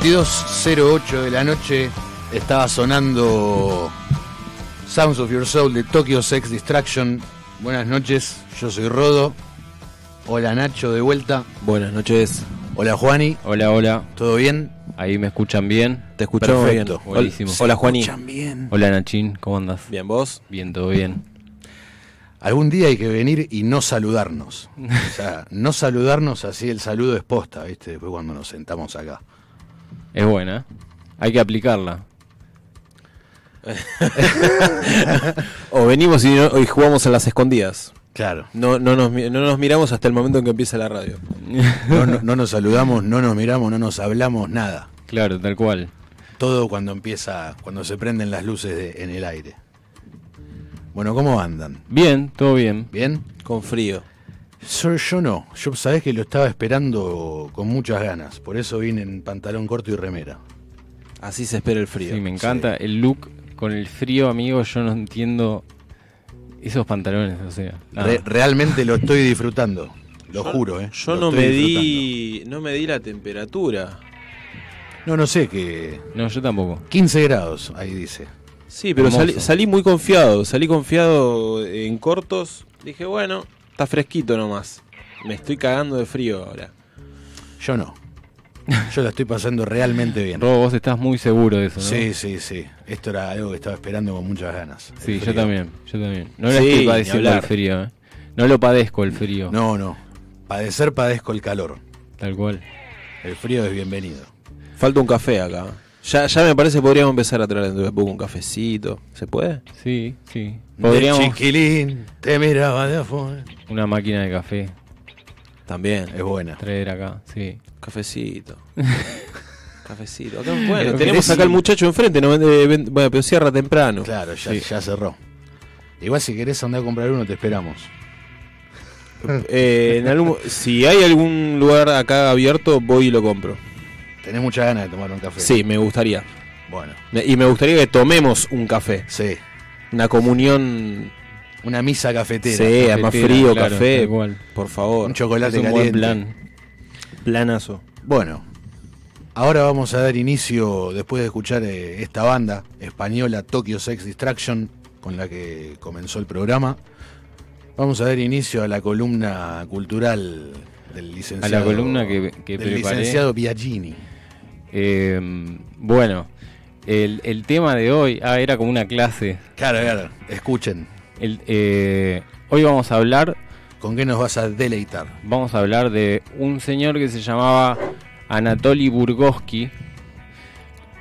De la noche estaba sonando Sounds of Your Soul de Tokyo Sex Distraction. Buenas noches, yo soy Rodo. Hola Nacho, de vuelta. Buenas noches. Hola Juani. Hola, hola. ¿Todo bien? Ahí me escuchan bien. Te escucho bien. Buenísimo. Hola Juani. escuchan bien. Hola Nachín, ¿cómo andas? Bien, ¿vos? Bien, todo bien. Algún día hay que venir y no saludarnos. o sea, no saludarnos así, el saludo es posta, ¿viste? Después cuando nos sentamos acá. Es buena. Hay que aplicarla. o venimos y, jugamos a las escondidas. Claro. No, no, nos, no nos miramos hasta el momento en que empieza la radio. no, nos saludamos, no nos miramos, no nos hablamos, nada. Claro, tal cual. Todo cuando empieza, cuando se prenden las luces en el aire. Bueno, ¿cómo andan? Bien, todo bien. ¿Bien? Con frío. Yo, no, yo sabés que lo estaba esperando con muchas ganas, por eso vine en pantalón corto y remera. Así se espera el frío. Sí, me encanta el look con el frío, amigo, yo no entiendo esos pantalones, o sea. realmente lo estoy disfrutando. lo juro, ¿eh? Yo no medí, no medí la temperatura. No, no sé qué. No, yo tampoco. 15 grados, ahí dice. Sí, pero salí, muy confiado. Salí confiado en cortos. Dije, bueno, está fresquito nomás. Me estoy cagando de frío ahora. Yo no. Yo la estoy pasando realmente bien. Robo, vos estás muy seguro de eso, ¿no? Sí, sí, sí. Esto era algo que estaba esperando con muchas ganas. Sí, yo también, yo también. No le estoy padeciendo el frío, ¿eh? No lo padezco el frío. No, no. Padecer padezco el calor. Tal cual. El frío es bienvenido. Falta un café acá. Ya, ya me parece que podríamos empezar a traer poco un cafecito. ¿Se puede? Sí, sí. Podríamos. chiquilín, te miraba de afuera. Una máquina de café. También. Es buena. Traer acá, sí. Cafecito. Cafecito. bueno, tenemos acá al muchacho enfrente. No bueno, pero cierra temprano. Claro, ya, ya cerró. Igual si querés andar a comprar uno, te esperamos. Eh, si hay algún lugar acá abierto, voy y lo compro. Tenés muchas ganas de tomar un café. Sí, me gustaría. Bueno. Y me gustaría que tomemos un café. Sí. Una comunión. Una misa cafetera. Sí, más frío, café. Igual. Por favor. Un chocolate caliente. plan. Planazo. Bueno. Ahora vamos a dar inicio, después de escuchar eh, esta banda española, Tokyo Sex Distraction, con la que comenzó el programa. Vamos a dar inicio a la columna cultural del licenciado. A la columna que, del licenciado Biagini. Eh, bueno, el, tema de hoy, ah, era como una clase. Claro, claro, escuchen. Eh, hoy vamos a hablar. ¿Con qué nos vas a deleitar? Vamos a hablar de un señor que se llamaba Anatoly Burgoski.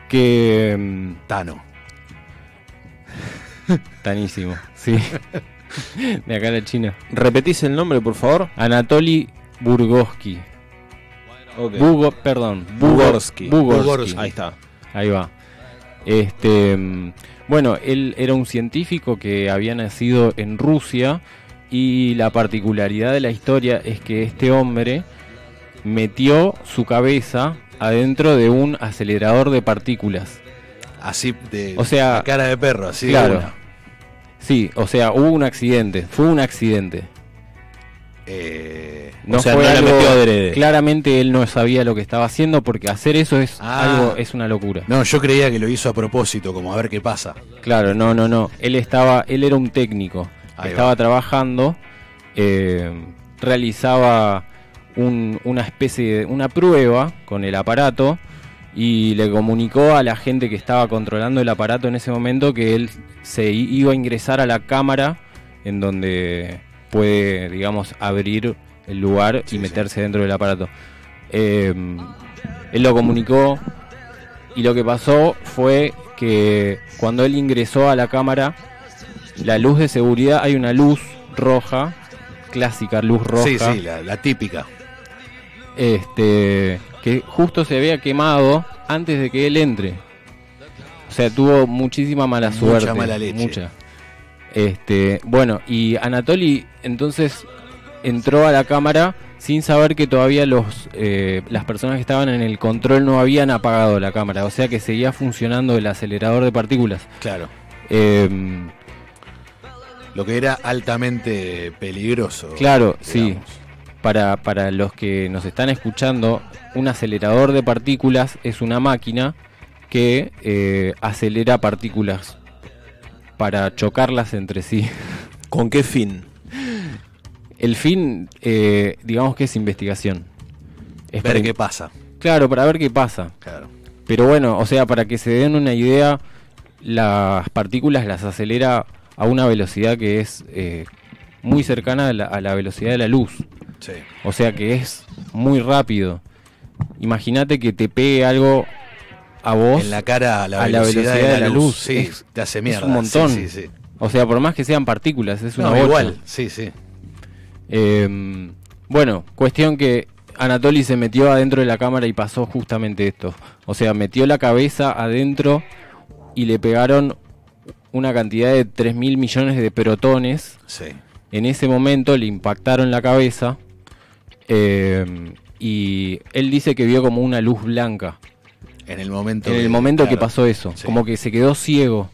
Que. Mm, Tano. Tanísimo, sí. de acá a la China. ¿Repetís el nombre, por favor? Anatoly Burgoski. perdón, Bugorsky. Ahí está. Ahí va. Este, bueno, él era un científico que había nacido en Rusia y la particularidad de la historia es que este hombre metió su cabeza adentro de un acelerador de partículas. Así de o sea, cara de perro, así claro. Sí, o sea, hubo un accidente, fue un accidente. Eh, no fue algo, claramente él no sabía lo que estaba haciendo porque hacer eso es ah. algo es una locura. No, yo creía que lo hizo a propósito, como a ver qué pasa. Claro, no, no, no. Él estaba, él era un técnico, estaba trabajando, eh, realizaba una especie de una prueba con el aparato y le comunicó a la gente que estaba controlando el aparato en ese momento que él se iba a ingresar a la cámara en donde puede, digamos, abrir el lugar y meterse dentro del aparato. Em, él lo comunicó y lo que pasó fue que cuando él ingresó a la cámara, la luz de seguridad, hay una luz roja, clásica luz roja. Sí, sí, la típica. Este, que justo se había quemado antes de que él entre. O sea, tuvo muchísima mala suerte. Mucha mala leche. Mucha. Este, bueno, y Anatoly entonces entró a la cámara sin saber que todavía los, eh, las personas que estaban en el control no habían apagado la cámara. O sea que seguía funcionando el acelerador de partículas. Claro. Em, Lo que era altamente peligroso. Claro, sí para, para los que nos están escuchando, un acelerador de partículas es una máquina que eh, acelera partículas para chocarlas entre sí. ¿Con qué fin? El fin, eh, digamos que es investigación. Es ver qué pasa. Claro, para ver qué pasa. Claro. Pero bueno, o sea, para que se den una idea, las partículas las acelera a una velocidad que es eh, muy cercana a la, velocidad de la luz. O sea que es muy rápido. Imagínate que te pegue algo a vos en la cara a la, velocidad, de, la luz. Sí, te hace mierda. un montón. o sea, por más que sean partículas, es una no, igual. Sí, sí. Em, bueno, cuestión que Anatoly se metió adentro de la cámara y pasó justamente esto. O sea, metió la cabeza adentro y le pegaron una cantidad de 3 mil millones de protones. Sí. En ese momento le impactaron la cabeza eh, y él dice que vio como una luz blanca. En el momento. En el momento que pasó eso. Como que se quedó ciego.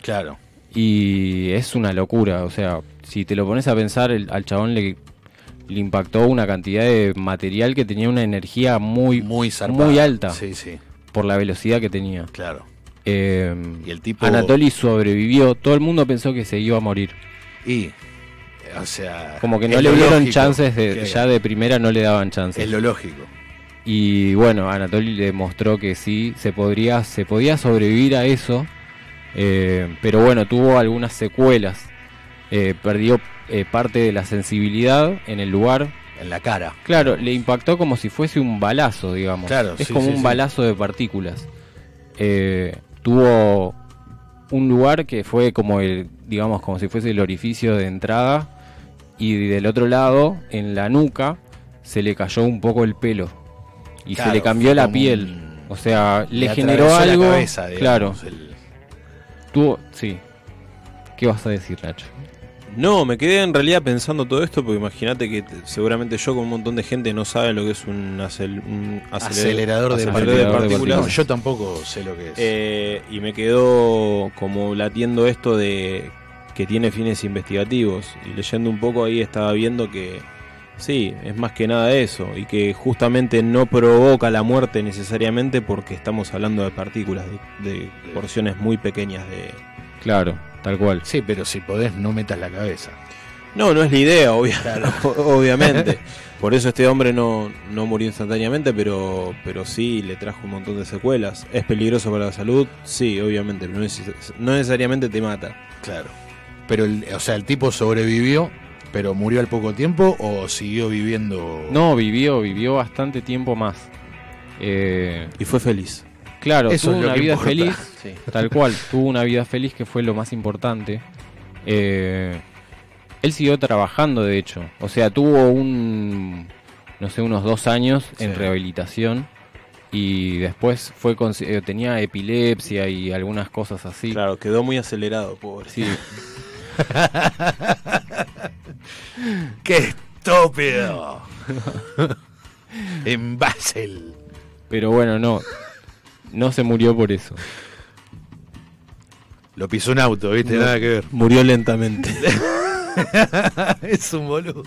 Claro. Y es una locura. O sea, si te lo pones a pensar, al chabón le, le impactó una cantidad de material que tenía una energía muy, Muy muy alta Sí, sí, por la velocidad que tenía. claro. Eh, Y el tipo- Anatoly sobrevivió, todo el mundo pensó que se iba a morir. Y, o sea. Como que no le dieron lógico chances, de, ya de primera no le daban chances. Es lo lógico. Y bueno, Anatoly le demostró que sí, se, podría, se podía sobrevivir a eso, eh, pero bueno, tuvo algunas secuelas. Eh, perdió eh, parte de la sensibilidad en el lugar. En la cara. Claro, le impactó como si fuese un balazo, digamos. Claro, es sí, como sí, un sí. balazo de partículas. Eh, tuvo un lugar que fue como el, digamos, como si fuese el orificio de entrada. Y del otro lado, en la nuca, se le cayó un poco el pelo. Y Claro, se le cambió la piel. un- O sea, le, Le generó atravesó la algo. cabeza, claro, digamos, el- tuvo. Sí. ¿Qué vas a decir, Nacho? No, me quedé en realidad pensando todo esto porque imagínate que te- seguramente yo con un montón de gente no sabe lo que es un, acel- un aceler- acelerador, de, acelerador partículas. de partículas. No, yo tampoco sé lo que es. Eh, y me quedó como latiendo esto de que tiene fines investigativos. Y leyendo un poco ahí estaba viendo que sí, es más que nada eso. Y que justamente no provoca la muerte necesariamente porque estamos hablando de partículas, de, de porciones muy pequeñas de... Claro, tal cual. sí, pero si podés, no metas la cabeza. No, no es la idea, obvia- obviamente. Por eso este hombre no, no murió instantáneamente, pero, pero sí le trajo un montón de secuelas. ¿Es peligroso para la salud? Sí, obviamente, pero no, neces- no necesariamente te mata. Claro. Pero, el, o sea, el tipo sobrevivió, pero murió al poco tiempo o siguió viviendo. No, vivió, vivió bastante tiempo más. Eh, Y fue feliz. Claro, Eso tuvo es una vida importa. feliz, tal cual, tuvo una vida feliz que fue lo más importante. Eh, él siguió trabajando, de hecho. O sea, tuvo un, no sé, unos dos años en rehabilitación y después fue con- eh, tenía epilepsia y algunas cosas así. Claro, quedó muy acelerado, pobre. Sí, ¡Qué estúpido! en Basel. pero bueno, no, no se murió por eso. Lo pisó un auto, ¿viste? Nada que ver. Murió lentamente. es un boludo.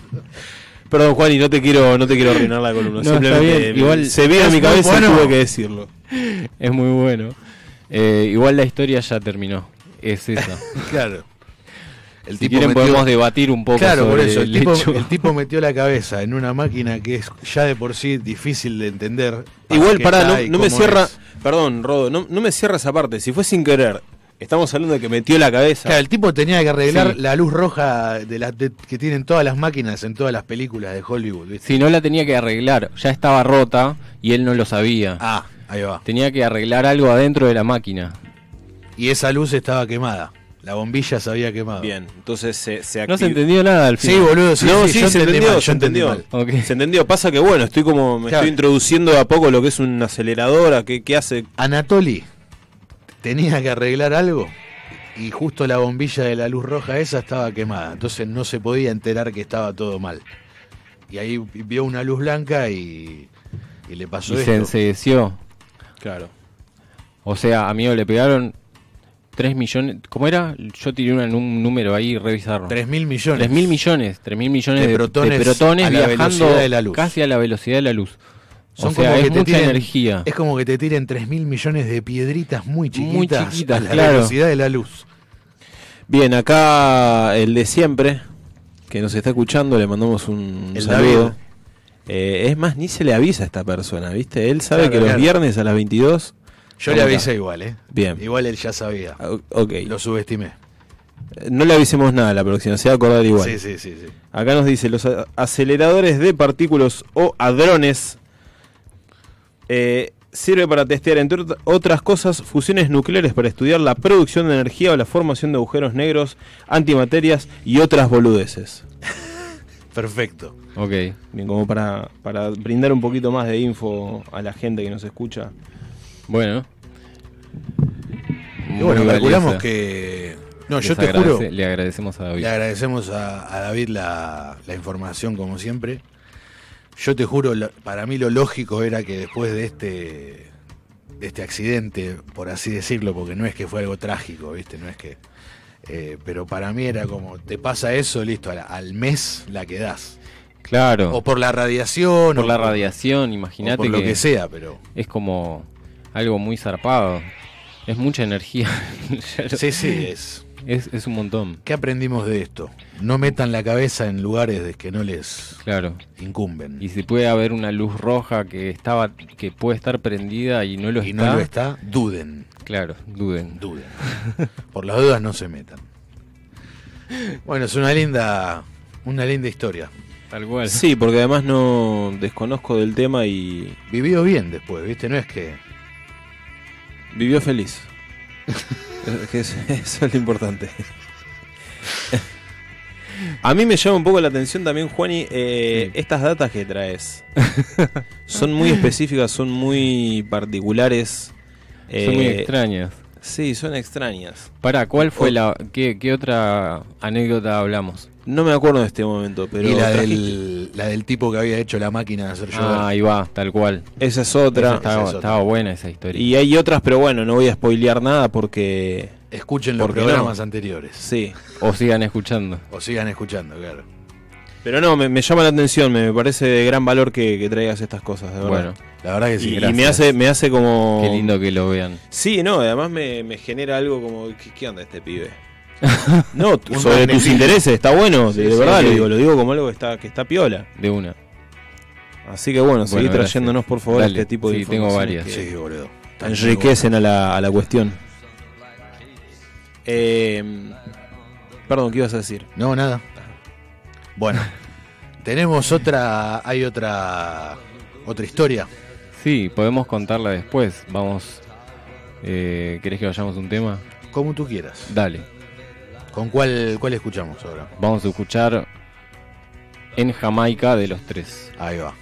Perdón, Juan, y no te quiero, no te quiero arruinar la columna. No, Simplemente bien, igual se vino a mi cabeza bueno. tuve que decirlo. Es muy bueno. Eh, igual la historia ya terminó. Es esa. Claro. El Si quieren metió- podemos debatir un poco Claro, por sobre eso. El el tipo, hecho. el tipo metió la cabeza en una máquina que es ya de por sí difícil de entender. Igual, pará, no, me cierra. es. Perdón, Rodo, no, no me cierra esa parte. Si fue sin querer, estamos hablando de que metió la cabeza. Claro, el tipo tenía que arreglar Sí. la luz roja de la, de- que tienen todas las máquinas en todas las películas de Hollywood. ¿viste? Si no la tenía que arreglar, ya estaba rota y él no lo sabía. Ah, ahí va. Tenía que arreglar algo adentro de la máquina. Y esa luz estaba quemada. La bombilla se había quemado. Bien, entonces se, se No se entendió nada al Sí, final. boludo, sí, no, sí, sí, yo se entendió, mal, se entendió. Se entendió. Pasa que bueno, estoy como me Claro. estoy introduciendo de a poco lo que es una aceleradora, qué, qué hace. Anatoly tenía que arreglar algo y justo la bombilla de la luz roja esa estaba quemada. Entonces no se podía enterar que estaba todo mal. Y ahí vio una luz blanca y, y le pasó Y se esto. ensedeció. Claro. O sea, amigo, le pegaron 3 millones. ¿Cómo era? Yo tiré una- un número ahí, revisarlo. 3 mil millones. 3 mil millones, 3 mil millones De de, de protones protones, viajando de la luz. casi a la velocidad de la luz. Son o sea, como es que te mucha tiren- energía. Es como que te tiren 3 mil millones de piedritas muy chiquitas, Muy chiquitas, a la claro. velocidad de la luz. Bien, acá el de siempre, que nos está escuchando, le mandamos un El saludo. Eh, es más, ni se le avisa a esta persona, ¿viste? Él sabe Claro, que los viernes a las 22. Yo le ¿Cómo avisé está? igual, ¿eh? Bien. Igual él ya sabía. Ah, Ok. Lo subestimé. No le avisemos nada a la próxima, se va a acordar igual. Sí, sí, sí, sí. Acá nos dice, los aceleradores de partículas o hadrones eh, sirve para testear, entre ot- otras cosas, fusiones nucleares para estudiar la producción de energía o la formación de agujeros negros, antimaterias y otras boludeces. Perfecto. Ok. Bien, como para, para brindar un poquito más de info a la gente que nos escucha. Bueno. Y bueno, Muy calculamos valiosa. que. No, Les yo te agradece- juro. Le agradecemos a David. Le agradecemos a, a David la, la información, como siempre. Yo te juro, para mí lo lógico era que después de este, de este accidente, por así decirlo, porque no es que fue algo trágico, ¿viste? No es que. eh, pero para mí era como, te pasa eso, listo, al, al mes la quedás. Claro. O por la radiación. Por o la radiación, imagínate. Por lo que sea, pero. Es como algo muy zarpado. Es mucha energía. sí, sí, es. es. un montón. ¿Qué aprendimos de esto? No metan la cabeza en lugares de que no les claro. incumben. Y si puede haber una luz roja que estaba que puede estar prendida y no lo y está. no lo está, duden. Claro, duden. Duden. Por las dudas no se metan. Bueno, es una linda una linda historia. Tal cual. Sí, porque además no desconozco del tema y. Vivió bien después, ¿viste? No es que. Vivió feliz. eso es lo importante. A mí me llama un poco la atención también, Juani, eh, estas datas que traes. son muy específicas, son muy particulares. son muy eh, extrañas. Sí, son extrañas. Para, ¿cuál fue la. Qué, ¿Qué otra anécdota hablamos? No me acuerdo de este momento, pero. Y la del, la del tipo que había hecho la máquina de hacer llover. Ah, ahí va, tal cual. Esa es otra. estaba, buena esa historia. Y hay otras, pero bueno, no voy a spoilear nada porque. Escuchen los programas anteriores. Sí. O sigan escuchando. O sigan escuchando, claro. Pero no, me, llama la atención, me, parece de gran valor que, traigas estas cosas, de verdad. Bueno, la verdad que sí. Y, me hace, me hace como. Qué lindo que lo vean. Sí, no, además me, genera algo como. ¿Qué, onda este pibe? No, sobre tus intereses, está bueno, de, verdad lo digo, lo digo como algo que está, que está piola. De una. Así que bueno, seguí trayéndonos por favor este tipo de sí, tengo varias. sí, boludo. Enriquecen a la, a la cuestión. Eh, perdón, ¿qué ibas a decir? No, nada. Bueno, tenemos otra, hay otra, otra historia. Sí, podemos contarla después. Vamos, eh, ¿querés que vayamos a un tema? Como tú quieras. Dale. ¿Con cuál, cuál escuchamos ahora? Vamos a escuchar En Jamaica de los tres. Ahí va.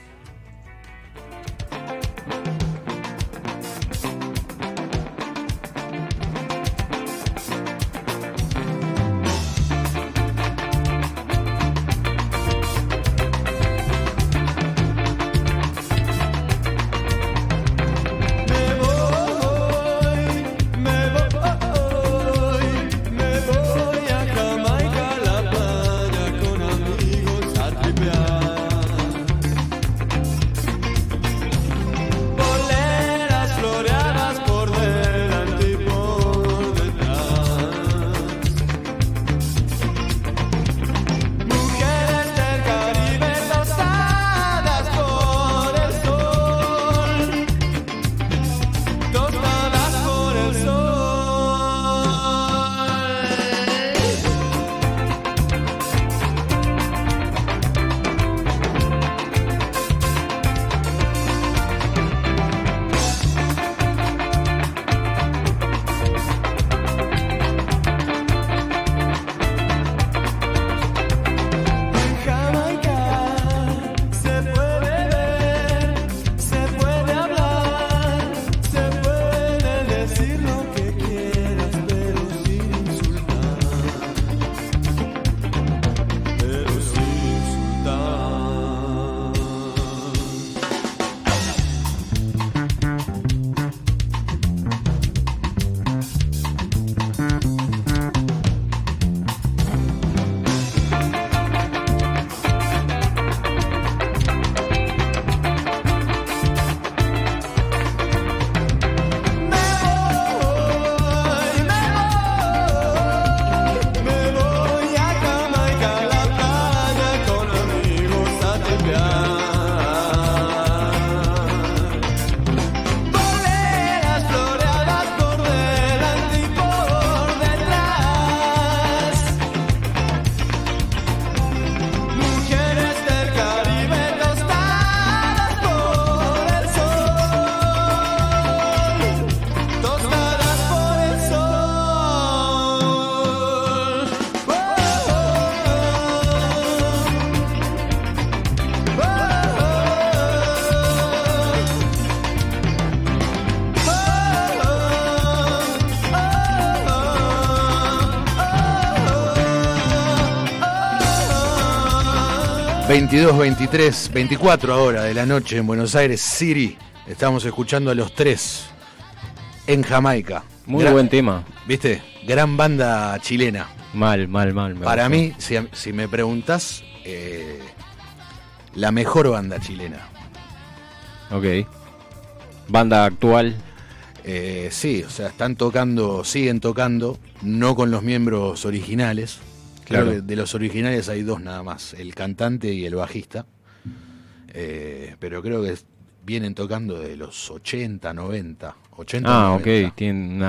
22, 23, 24 ahora de la noche en Buenos Aires City. Estamos escuchando a los tres en Jamaica. Muy buen tema. ¿Viste? Gran banda chilena. Mal, mal, mal. Para mí, si, me preguntas, eh, la mejor banda chilena. Ok. Banda actual. Eh, sí, o sea, están tocando, siguen tocando, no con los miembros originales. Claro. Que de los originales hay dos nada más, el cantante y el bajista. Eh, pero creo que vienen tocando de los 80, 90. 80, ah, ok, tienen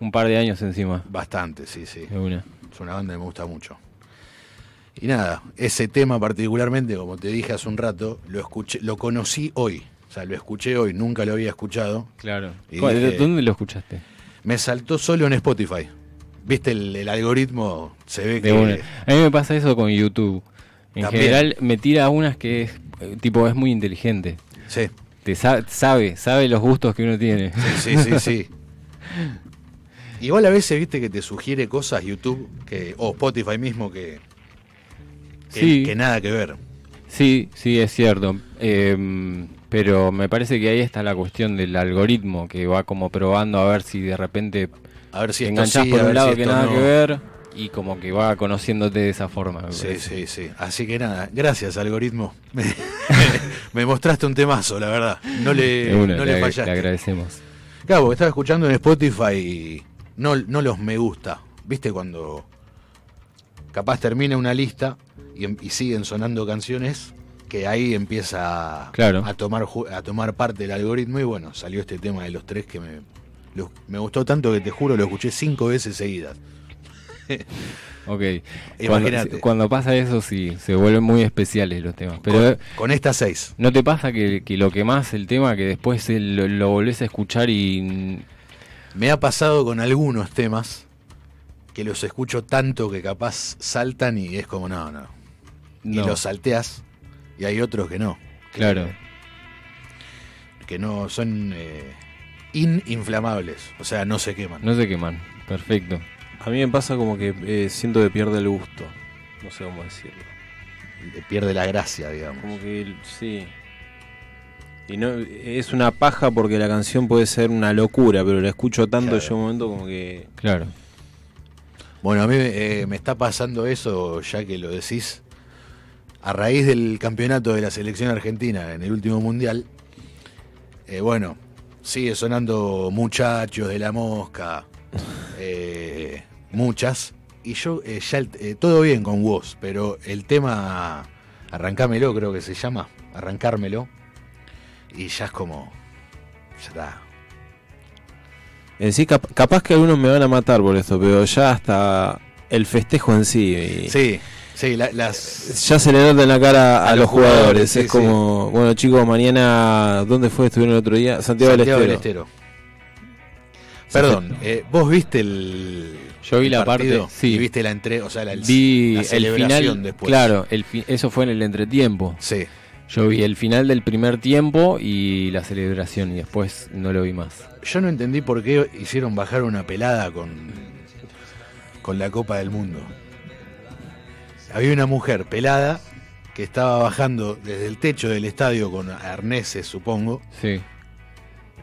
un par de años encima. Bastante, sí, sí. Es una banda que me gusta mucho. Y nada, ese tema particularmente, como te dije hace un rato, lo escuché, lo conocí hoy. O sea, lo escuché hoy, nunca lo había escuchado. Claro. ¿Dónde lo escuchaste? Me saltó solo en Spotify. Viste, el, algoritmo se ve que. A mí me pasa eso con YouTube. En general me tira unas que es eh, tipo es muy inteligente. Sí. Te sabe, sabe los gustos que uno tiene. Sí, sí, sí, sí. Igual a veces viste que te sugiere cosas YouTube que o Spotify mismo que que, nada que ver. Sí, sí, es cierto. Em, pero me parece que ahí está la cuestión del algoritmo que va como probando a ver si de repente a ver si enganchás por un lado que nada que ver y como que va conociénode de esa forma. Sí, sí, sí. Así que nada, gracias algoritmo. Me, mostraste un temazo, la verdad. No le, no le, fallaste. Le agradecemos. Claro, estaba escuchando en Spotify y no, no los me gusta. ¿Viste cuando capaz termina una lista Em, y, siguen sonando canciones que ahí empieza a, tomar, a tomar parte del algoritmo y bueno, salió este tema de los tres que me, me gustó tanto que te juro lo escuché cinco veces seguidas. ok. Imagínate. Cuando, pasa eso sí, se vuelven muy especiales los temas. Pero con, estas seis. ¿No te pasa que, lo que más el tema que después lo, lo volvés a escuchar y... Me ha pasado con algunos temas que los escucho tanto que capaz saltan y es como, no, no, y los salteas y hay otros que no. Claro. Que, no son eh, ininflamables, o sea, no se queman. No se queman, perfecto. A mí me pasa como que eh, siento que pierde el gusto, no sé cómo decirlo. Pierde la gracia, digamos. Como que sí. Y no es una paja porque la canción puede ser una locura, pero la escucho tanto yo un momento como que. Claro. Bueno, a mí eh, me está pasando eso, ya que lo decís, a raíz del campeonato de la selección argentina en el último mundial, eh, bueno, sigue sonando muchachos de la mosca, eh, muchas, y yo eh, ya todo bien con vos, pero el tema arrancámelo creo que se llama, arrancármelo, y ya es como, ya está. En sí, capaz que algunos me van a matar por esto, pero ya hasta el festejo en sí. Sí. Sí, las... Ya se le nota en la cara a, los, jugadores. es como, bueno chicos, mañana, ¿dónde fue? Estuvieron el otro día. Santiago, del Estero. Perdón, eh, vos viste el... Yo vi la parte, sí. Y viste la entre, o sea, la, vi el final, después. Claro, el eso fue en el entretiempo. Sí. Yo vi el final del primer tiempo y la celebración y después no lo vi más. Yo no entendí por qué hicieron bajar una pelada con, con la Copa del Mundo había una mujer pelada que estaba bajando desde el techo del estadio con arneses, supongo. Sí.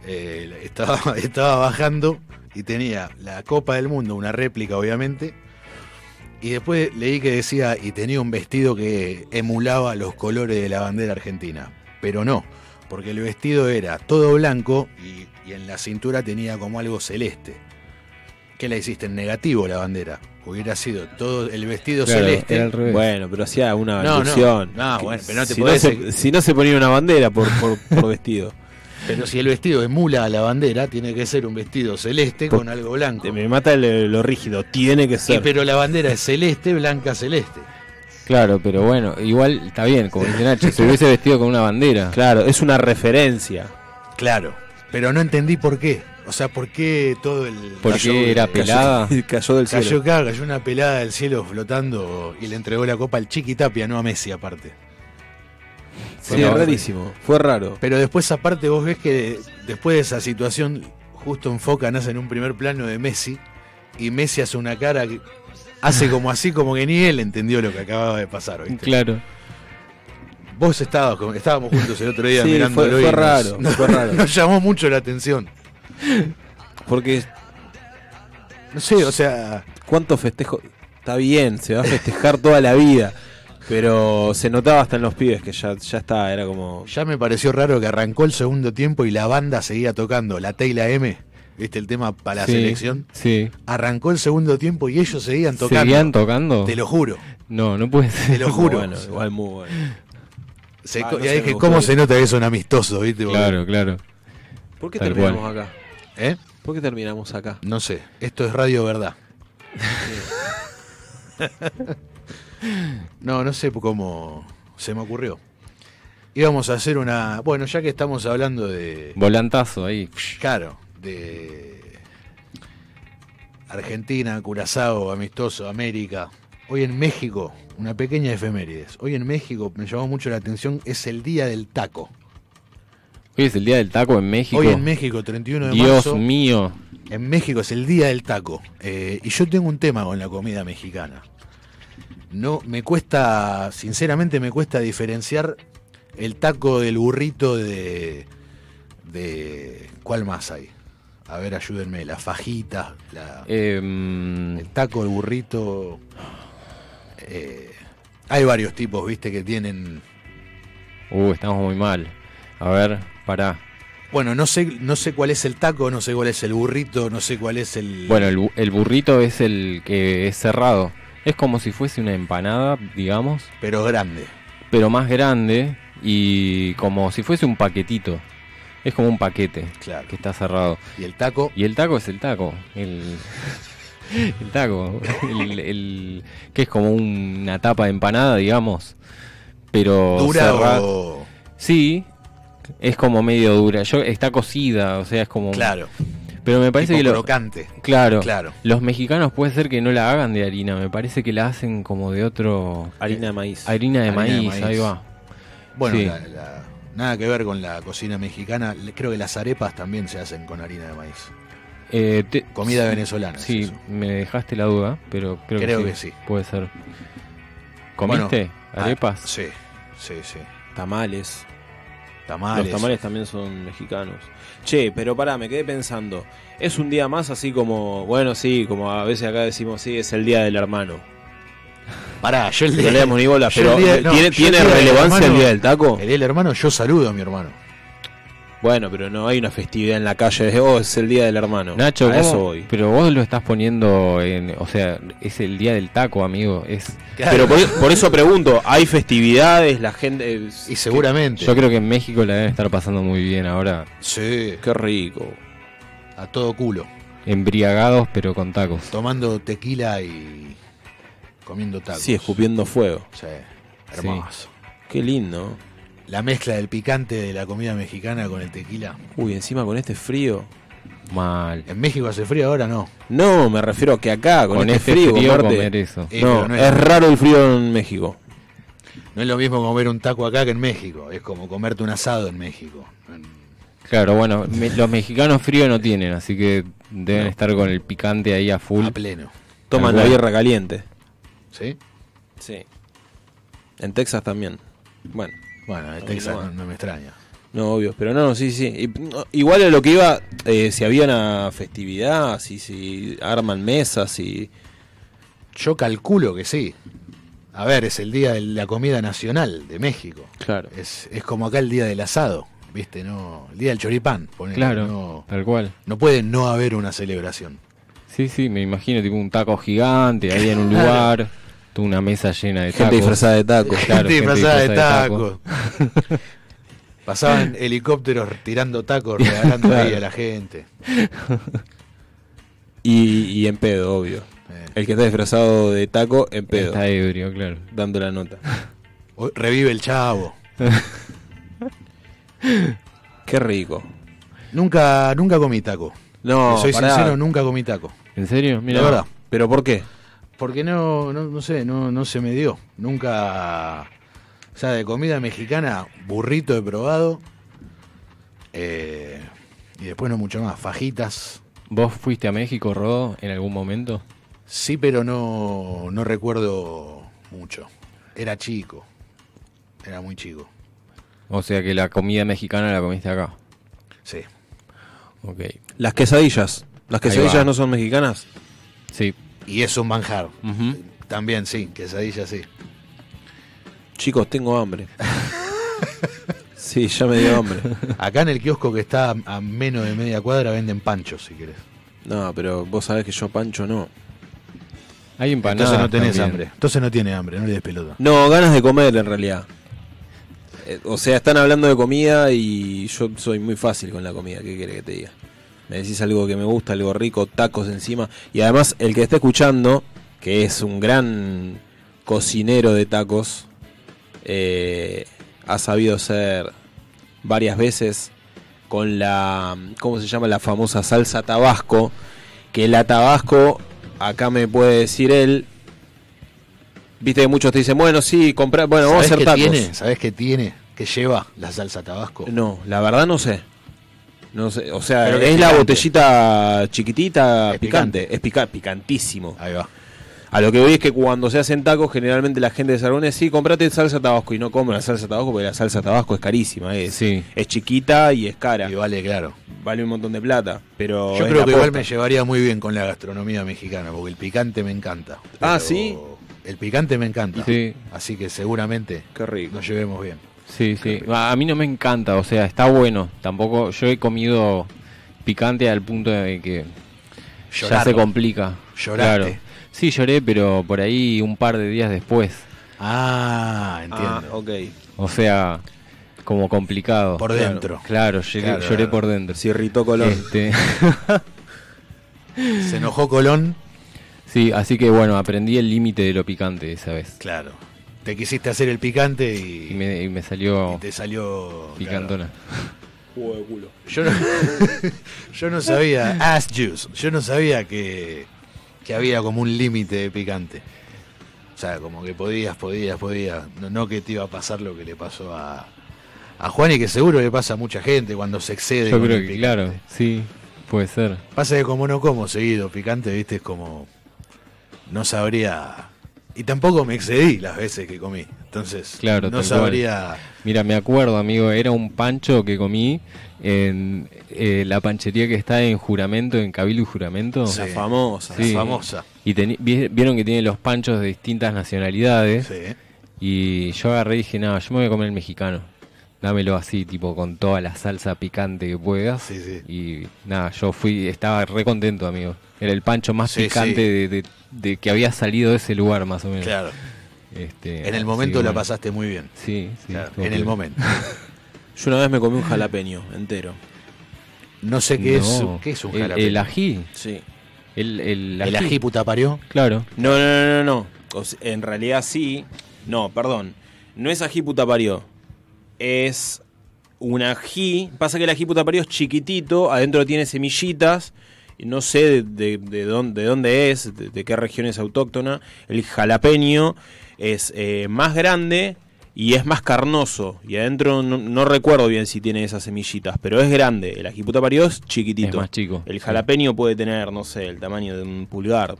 Eh, estaba, estaba bajando y tenía la Copa del Mundo, una réplica obviamente. Y después leí que decía, y tenía un vestido que emulaba los colores de la bandera argentina. Pero no, porque el vestido era todo blanco y, y en la cintura tenía como algo celeste. ¿Qué la hiciste en negativo la bandera? Hubiera sido todo el vestido celeste. Bueno, pero hacía una no, No, no bueno, pero no te si, no se, si no se ponía una bandera por, por, vestido. Pero si el vestido emula a la bandera, tiene que ser un vestido celeste con algo blanco. Me mata lo rígido, tiene que ser. pero la bandera es celeste, blanca, celeste. Claro, pero bueno, igual está bien, como dice Nacho, se hubiese vestido con una bandera. Claro, es una referencia. Claro, pero no entendí por qué. O sea, ¿por qué todo el. ¿Por qué era pelada? Cayó, del cielo. Cayó, cayó una pelada del cielo flotando y le entregó la copa al Chiqui Tapia, no a Messi aparte. Sí, rarísimo, fue raro. Pero después, aparte, vos ves que después de esa situación, justo enfocan, en un primer plano de Messi y Messi hace una cara que hace como así, como que ni él entendió lo que acababa de pasar. ¿viste? Claro. Vos estabas, estábamos juntos el otro día mirando fue, fue raro, fue raro. nos llamó mucho la atención. Porque. No sé, o sea. ¿Cuánto festejo? Está bien, se va a festejar toda la vida. Pero se notaba hasta en los pibes que ya, ya está, era como. Ya me pareció raro que arrancó el segundo tiempo y la banda seguía tocando la T y la M. ¿Viste el tema para la Sí, selección? Sí. Arrancó el segundo tiempo y ellos seguían tocando. ¿Seguían tocando? Te lo juro, No, no puede te ser. lo juro. Bueno, igual muy bueno. Se- Ah, no y sé, ahí me dije, gustó ¿cómo se nota que son amistosos, viste? Claro, claro. ¿Por qué Tal terminamos cual. acá? ¿Eh? ¿Por qué terminamos acá? No sé, esto es Radio Verdad. no, no sé cómo se me ocurrió. Íbamos a hacer una... Bueno, ya que estamos hablando de... Volantazo ahí. Claro, de Argentina, Curazao, amistoso, América. Hoy en México, una pequeña efemérides. Hoy en México me llamó mucho la atención, es el Día del Taco. Es el día del taco en México. Hoy en México, 31 de Dios marzo. mío. En México es el día del taco. Eh, y yo tengo un tema con la comida mexicana. No, me cuesta, sinceramente me cuesta diferenciar el taco del burrito de. de ¿Cuál más hay? A ver, ayúdenme. La fajita, la- Em, el taco, el burrito. eh, hay varios tipos, viste, que tienen. uh, estamos muy mal. A ver, pará. Bueno, no sé, no sé cuál es el taco, no sé cuál es el burrito, no sé cuál es el. Bueno, el, bu- el burrito es el que es cerrado. Es como si fuese una empanada, digamos, pero grande. pero más grande y como si fuese un paquetito. Es como un paquete Claro. que está cerrado. Y el taco. Y el taco es el taco. El, el taco. El, el- que es como una tapa de empanada, digamos. Pero dura cerra- o- Sí, es como medio dura. Yo, está cocida, o sea, es como. Claro. Pero me parece tipo que lo. crocante. Claro, Claro. Los mexicanos puede ser que no la hagan de harina. Me parece que la hacen como de otro. Harina de maíz. Harina de, Harina de maíz, ahí va. Bueno, Sí. la- la- nada que ver con la cocina mexicana. Creo que las arepas también se hacen con harina de maíz. Eh, te- Comida venezolana. Sí, me dejaste la duda, pero creo, Creo que, que sí, sí. Puede ser. ¿Comiste Ah, arepas? sí, sí, sí. Tamales. Tamales. Los tamales también son mexicanos. Che, pero pará, me quedé pensando. Es un día más así como, bueno, sí, como a veces acá decimos, sí, es el día del hermano. Pará, yo el No día, le damos ni bola, pero día- no, ¿tiene, ¿tiene el día del relevancia el día del taco? El día del hermano, yo saludo a mi hermano. Bueno, pero no hay una festividad en la calle de, oh, es el día del hermano. Nacho, a eso voy. pero vos lo estás poniendo en. O sea, es el día del taco, amigo. Es. Pero por, por eso pregunto, ¿hay festividades? La gente... eh, Y seguramente. Yo creo que en México la deben estar pasando muy bien ahora. Sí, Qué rico. a todo culo. Embriagados, pero con tacos. Tomando tequila y comiendo tacos. Sí, escupiendo fuego. Sí, hermoso. Qué lindo. La mezcla del picante de la comida mexicana con el tequila. Uy, encima con este frío. Mal. En México hace frío ahora, no. No, me refiero a que acá, con, Con, este este frío, frío, comer eso. Eh, no, no es... es- raro el frío en México. No es lo mismo comer un taco acá que en México. Es como comerte un asado en México. Claro, bueno, me- los mexicanos frío no tienen, así que deben No. estar con el picante ahí a full. A pleno. Toman la birra caliente. ¿Sí? Sí. En Texas también. Bueno, Bueno, de Texas no. me extraña. no, obvio. Pero no, sí, sí. Igual a lo que iba, eh, si había una festividad, si, si arman mesas, si... Yo calculo que sí. A ver, es el día de la comida nacional de México. Claro. Es, es como acá el día del asado, ¿viste? No, el día del choripán. ponele. Claro, No, tal cual. no puede no haber una celebración. Sí, sí, me imagino tipo un taco gigante ahí en un lugar, toda una mesa llena de Gente tacos. disfrazada de tacos. Claro, Gente disfrazada de tacos. Pasaban helicópteros tirando tacos, regalando ahí a la gente. Y, y en pedo, obvio. Eh, El que está disfrazado de taco, en pedo. Está ebrio, claro. Dando la nota. hoy revive el chavo. Qué rico. Nunca, nunca comí taco. No, soy pará. sincero, nunca comí taco. ¿En serio? Mira, La verdad. ¿Pero por qué? Porque no, no, no sé, no, no se me dio. Nunca. O sea, de comida mexicana, burrito he probado. Eh, y después no mucho más. Fajitas. ¿Vos fuiste a México, Rodo, en algún momento? Sí, pero no, no recuerdo mucho. Era chico. Era muy chico. O sea que la comida mexicana la comiste acá. Sí. Ok. Las quesadillas. ¿Las quesadillas no son mexicanas? Sí. Y es un manjar. Ujú. También sí, quesadilla sí. Chicos, tengo hambre. sí, ya me dio hambre. Acá en el kiosco que está a menos de media cuadra venden panchos, si querés. No, pero vos sabés que yo pancho no. Hay empanadas. Entonces no tenés también. hambre. Entonces no tiene hambre, no le des pelota. No, ganas de comer en realidad. Eh, O sea, están hablando de comida y yo soy muy fácil con la comida. ¿Qué quiere que te diga? Me decís algo que me gusta, algo rico, tacos encima. Y además, el que está escuchando, que es un gran cocinero de tacos, eh, ha sabido ser varias veces con la, ¿cómo se llama? La famosa salsa tabasco. Que la tabasco, acá me puede decir él, Viste que muchos te dicen, bueno, sí, comprar, bueno, vamos a ¿Sabés hacer qué tacos. tiene? ¿Sabés qué tiene? ¿Qué lleva la salsa tabasco? No, la verdad no sé. No sé, o sea, Pero es es la botellita chiquitita, Es picante, picante. es pica- picantísimo. Ahí va. A lo que voy es que cuando se hacen tacos, generalmente la gente de Sarbones, sí, comprate salsa tabasco y no comen la salsa tabasco porque la salsa tabasco es carísima, es, Sí. es chiquita y es cara, Y vale, claro. vale un montón de plata, pero Yo creo que igual me llevaría muy bien con la gastronomía mexicana, porque el picante me encanta. Ah, ¿sí? El picante me encanta. Sí. Así que seguramente Qué rico. nos llevemos bien. Sí, sí. A mí no me encanta, o sea, está bueno. Tampoco, yo he comido picante al punto de que ya se complica. Lloraste. Claro. Sí, lloré, pero por ahí un par de días después. Ah, entiendo. Ah, ok. O sea, como complicado. Por dentro. Claro, lloré, Claro, lloré claro. por dentro. Se irritó Colón. Este, Se enojó Colón. sí, así que bueno, aprendí el límite de lo picante esa vez. Claro. Te quisiste hacer el picante y, Y me, y me salió y te salió picantona. Jugo de culo. Yo no, yo no sabía, ass juice, yo no sabía que, que había como un límite de picante. O sea, como que podías, podías, podías. No, no que te iba a pasar lo que le pasó a, a Juan y que seguro le pasa a mucha gente cuando se excede. Yo con creo el que, picante. claro, sí, puede ser. Pasa que como no como seguido picante, viste, es como. No sabría. Y tampoco me excedí las veces que comí. Entonces, Claro, no cual. sabría. Mira, me acuerdo, amigo, era un pancho que comí en eh, la panchería que está en Juramento, en Cabildo y Juramento. Sí. La famosa. Sí. famosa. Y vieron que tiene los panchos de distintas nacionalidades. Sí. Y yo agarré y dije, nada, yo me voy a comer el mexicano. Dámelo así, tipo, con toda la salsa picante que puedas. Sí, sí. Y nada, yo fui, estaba re contento, amigo. Era el pancho más Sí, picante sí. De, de- de que había salido de ese lugar, más o menos. Claro. Este, En el momento la bueno. pasaste muy bien. Sí, sí. Claro, en el momento. Yo una vez me comí un jalapeño entero. No sé qué, es, qué es un el- jalapeño. El, ají. Sí. El, el, ¿El ají puta parió? Claro. No, no, no, no, no. O sea, en realidad sí. No, perdón. No es ají puta parió. Es un ají. Pasa que el ají puta parió es chiquitito. Adentro tiene semillitas. Y no sé de, de- de dónde, de dónde es, de, qué región es autóctona. El jalapeño es eh, más grande y es más carnoso. Y adentro no, no recuerdo bien si tiene esas semillitas. Pero es grande. El ají puta parió es chiquitito. Es más chico. El jalapeño puede tener, no sé, el tamaño de un pulgar.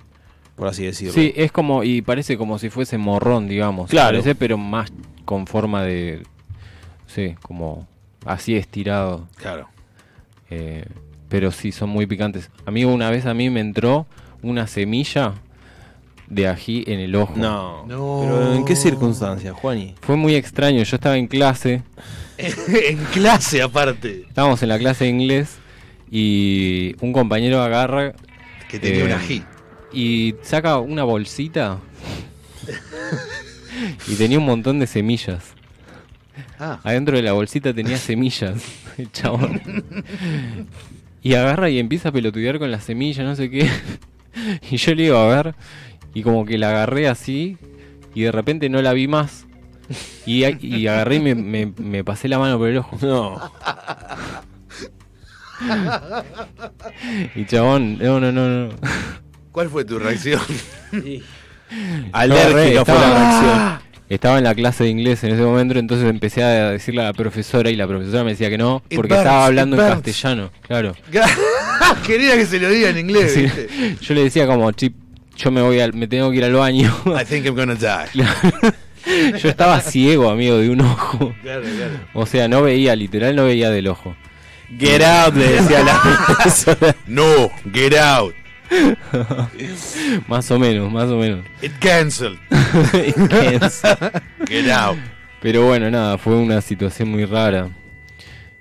Por así decirlo. Sí, es como, y parece como si fuese morrón, digamos. Claro. Parece, pero más con forma de, sí, como así estirado. Claro. Eh, pero sí, son muy picantes. Amigo, una vez a mí me entró una semilla de ají en el ojo. No. No. Pero ¿en qué circunstancias, Juani? Fue muy extraño, yo estaba en clase, en clase aparte. estábamos en la clase de inglés y un compañero agarra Que tenía Eh, un ají. y saca una bolsita y tenía un montón de semillas. Ah, Adentro de la bolsita tenía semillas, el chabón. Y agarra y empieza a pelotudear con las semillas, no sé qué. Y yo le iba a ver, y como que la agarré así, y de repente no la vi más. Y, agarré y me, me- me pasé la mano por el ojo. No. Y chabón, no, no, no, no. ¿cuál fue tu reacción? Alérgica fue la reacción. Estaba en la clase de inglés en ese momento, entonces empecé a decirle a la profesora y la profesora me decía que no, porque burns, estaba hablando en castellano, claro. Quería que se lo diga en inglés, Sí. ¿viste? Yo le decía como, chip, yo me voy al, me tengo que ir al baño. I think I'm gonna die. Yo estaba ciego, amigo, de un ojo. Claro, claro. O sea, no veía, literal no veía del ojo. Get out, le decía la profesora. No, get out. Más o menos, más o menos. It canceled. Get out. Pero bueno, nada, fue una situación muy rara.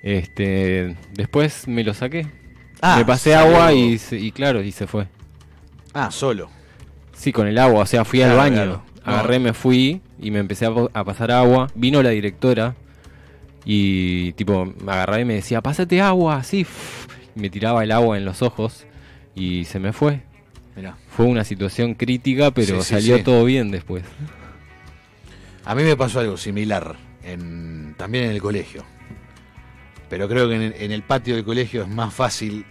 Este, después me lo saqué. Ah, me pasé salió- agua y, se- y claro, y se fue. Ah, solo. Sí, con el agua, o sea, fui al Claro, baño. claro. Agarré, me fui y me empecé a, po- a pasar agua. Vino la directora y tipo me agarraba y me decía, pásate agua, así. Y me tiraba el agua en los ojos y se me fue. Mirá. Fue una situación crítica, pero Sí, sí, salió sí. todo bien después. A mí me pasó algo similar, en, también en el colegio. Pero creo que en el, en el patio del colegio es más fácil,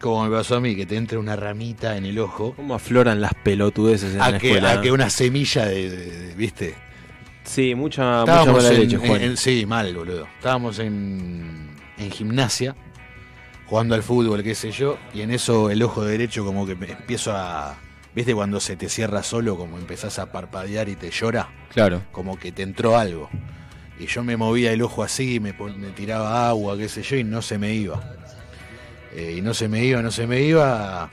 como me pasó a mí, que te entre una ramita en el ojo, ¿Cómo afloran las pelotudeces en la a que, escuela? a que una semilla de, de- de- ¿viste? Sí, mucha, mucha Estábamos mala en- leche, en- Juan. en- sí, mal, boludo. Estábamos en, en gimnasia, jugando al fútbol, qué sé yo, y en eso el ojo derecho como que me empiezo a... ¿Viste cuando se te cierra solo, como empezás a parpadear y te llora? Claro. como que te entró algo. Y yo me movía el ojo así, me, me tiraba agua, qué sé yo, y no se me iba. Eh, y no se me iba, no se me iba.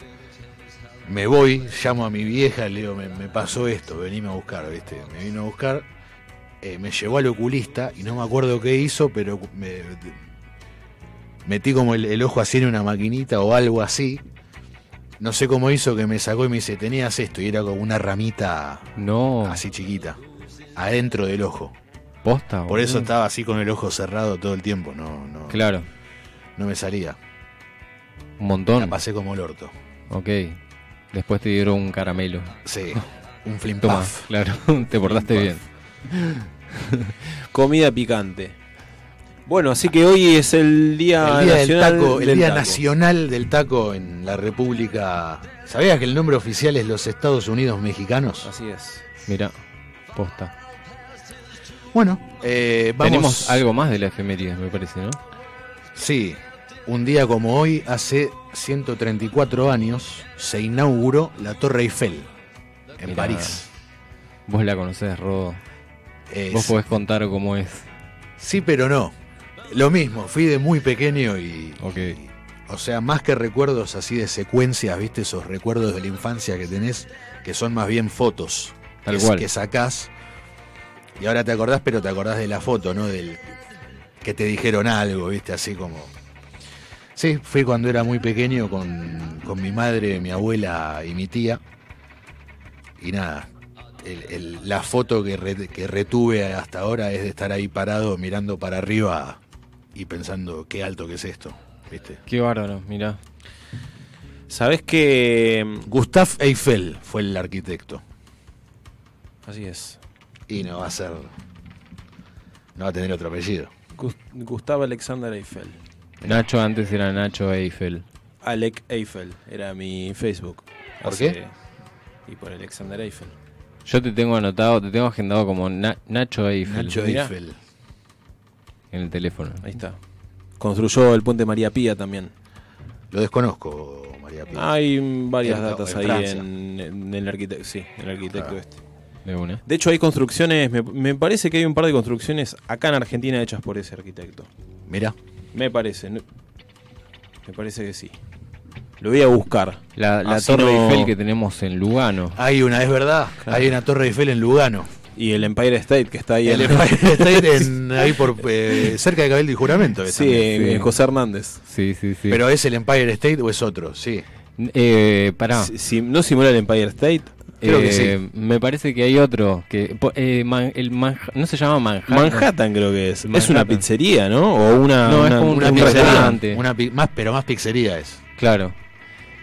Me voy, llamo a mi vieja, le digo, me, me pasó esto, venime a buscar, ¿viste? Me vino a buscar, eh, me llevó al oculista y no me acuerdo qué hizo, pero me metí como el, el ojo así en una maquinita o algo así. No sé cómo hizo que me sacó y me dice, tenías esto, y era como una ramita No, así chiquita, adentro del ojo. posta. Por eso estaba así con el ojo cerrado todo el tiempo, no, no, Claro, no me salía. un La montón. pasé como el orto. Ok. Después te dieron un caramelo. Sí, un flim claro, te portaste bien. Comida picante. Bueno, así que hoy es el Día, El día del Nacional taco, el del día taco. nacional del taco en la República. ¿Sabías que el nombre oficial es los Estados Unidos Mexicanos? Así es. Mira, posta. Bueno, eh, vamos. Tenemos algo más de la efeméride, me parece, ¿no? Sí, un día como hoy, hace 134 años, se inauguró la Torre Eiffel en Mirá. París. Vos la conocés, Rodo. Es- Vos podés contar cómo es. Sí, pero no. Lo mismo, fui de muy pequeño y, Ok. y- o sea, más que recuerdos así de secuencias, ¿viste? Esos recuerdos de la infancia que tenés, que son más bien fotos Tal que, cual. que sacás. Y ahora te acordás, pero te acordás de la foto, ¿no? Del que te dijeron algo, ¿viste? Así como... Sí, fui cuando era muy pequeño con, con mi madre, mi abuela y mi tía. Y nada, el- el- la foto que, re- que retuve hasta ahora es de estar ahí parado mirando para arriba y pensando qué alto que es esto, ¿viste? Qué bárbaro, mirá. ¿Sabés que Gustave Eiffel fue el arquitecto Así es. y no va a ser no va a tener otro apellido. Gus- Gustavo Alexander Eiffel. Nacho antes era Nacho Eiffel. Alec Eiffel era mi Facebook. ¿Por Hace- qué? Y por Alexander Eiffel. Yo te tengo anotado, te tengo agendado como Na- Nacho Eiffel Nacho mirá. Eiffel. En el teléfono. Ahí está. Construyó el puente María Pía también. Lo desconozco, María Pía. Hay varias En- datas en ahí en, en el arquitecto. Sí, en el arquitecto este. De una. De hecho, hay construcciones. Me, me parece que hay un par de construcciones acá en Argentina hechas por ese arquitecto. Mira, Me parece. me parece que sí. Lo voy a buscar. La, Torre no- Eiffel que tenemos en Lugano. hay una, es verdad, Claro. hay una Torre Eiffel en Lugano. Y el Empire State que está ahí El en, Empire State en- ahí por eh, cerca de Cabildo y Juramento. sí, Sí. José Hernández. Sí, sí, sí. Pero es el Empire State o es otro, sí. Eh, pará. Si, si no simula el Empire State. creo que Eh, Me parece que hay otro. que eh, Man- el Manha- No se llama Manhattan. Manhattan creo que es. Es una pizzería, ¿no? O una. No, es una- como Una un pizzería, restaurante. una más, pero más pizzería es. Claro.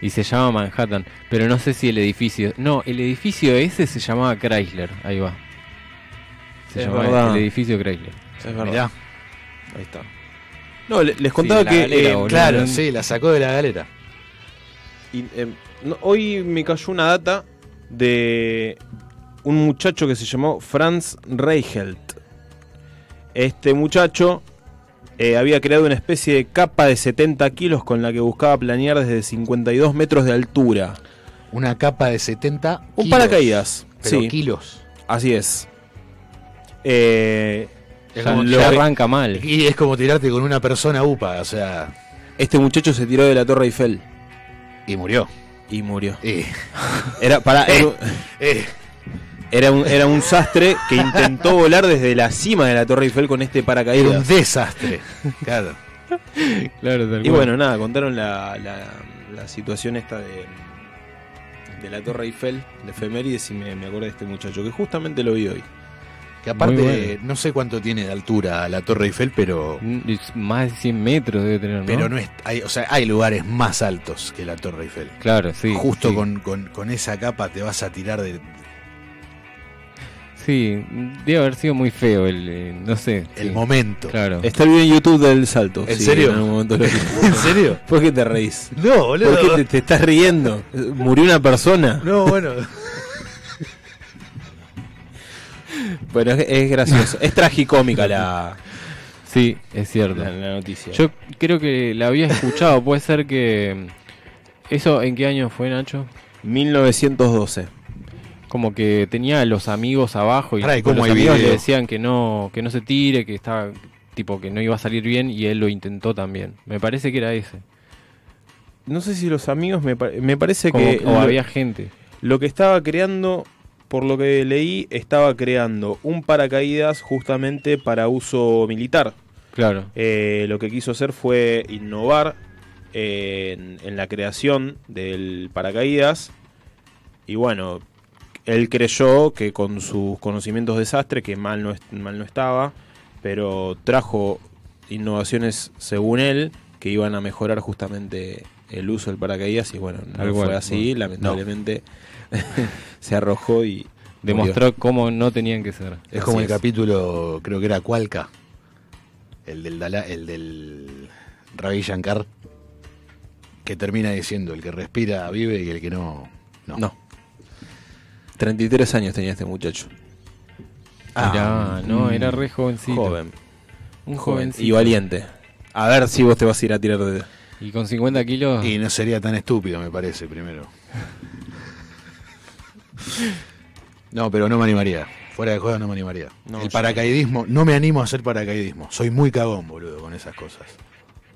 Y se llama Manhattan. Pero no sé si el edificio. No, el edificio ese se llamaba Chrysler. Ahí va. Se Es llamaba verdad. el edificio Chrysler. Es verdad. Mirá, Ahí está. No, le- les contaba que. galera, eh, boludo. claro, sí, la sacó de la galera. Y, eh, no, hoy me cayó una data de un muchacho que se llamó Franz Reichelt. Este muchacho eh, había creado una especie de capa de 70 kilos con la que buscaba planear desde 52 metros de altura. Una capa de 70 Un kilos. paracaídas. Pero sí, kilos. así es. Eh, Es Ya como- lo arranca mal. y es como tirarte con una persona upa, o sea, este muchacho se tiró de la Torre Eiffel y murió. y murió. Eh, Era para Eh. eh, Era un, era un sastre que intentó volar desde la cima de la Torre Eiffel con este Era un paracaídas. desastre. Claro. Claro, tal Y cual. bueno, nada, contaron la, la, la situación esta de, de la Torre Eiffel, de efemérides, y me, me acordé de este muchacho, que justamente lo vi hoy. Que aparte, bueno. no sé cuánto tiene de altura la Torre Eiffel, pero. Mm, es Más de 100 metros debe tener, ¿no? Pero no es. Hay, o sea, hay lugares más altos que la Torre Eiffel. Claro, sí. Justo sí. Con, con, con esa capa te vas a tirar de, Sí, debe haber sido muy feo el. eh, No sé. el sí. momento. Claro. Está el video en YouTube del salto. ¿En sí, serio? En algún momento lo. ¿En serio? ¿Por qué te reís? No, boludo. ¿Por qué te, te estás riendo? ¿Murió una persona? No, bueno. Bueno, es, es gracioso. Es tragicómica la, Sí, es cierto. la, la noticia. Yo creo que la había escuchado. Puede ser que. ¿Eso en qué año fue, Nacho? 1912. Como que tenía a los amigos abajo y Pará, ¿y tipo, cómo los amigos le decían que no, que no se tire, que estaba tipo que no iba a salir bien y él lo intentó también. Me parece que era ese. No sé si los amigos, me, me parece Como- que o había gente. lo que estaba creando, por lo que leí, estaba creando un paracaídas justamente para uso militar. Claro. Eh, lo que quiso hacer fue innovar eh, en, en la creación del paracaídas. Y bueno, él creyó que con sus conocimientos de desastre, que mal no, mal no estaba, pero trajo innovaciones según él que iban a mejorar justamente el uso del paracaídas. Y bueno, no fue así, lamentablemente se arrojó y. murió. Demostró cómo no tenían que ser. Es Así como el es. capítulo, creo que era Cualca. El del, Dala- el del Ravi Shankar. Que termina diciendo: el que respira vive y el que no. No. No. 33 años tenía este muchacho. Ah, Mirá, no, era re jovencito. Joven. Un joven jovencito. y valiente. A ver si vos te vas a ir a tirar de. Y con 50 kilos. Y no sería tan estúpido, me parece, primero. No, pero no me animaría. Fuera de juego no me animaría. No, el paracaidismo, no me animo a hacer paracaidismo. Soy muy cagón, boludo, con esas cosas.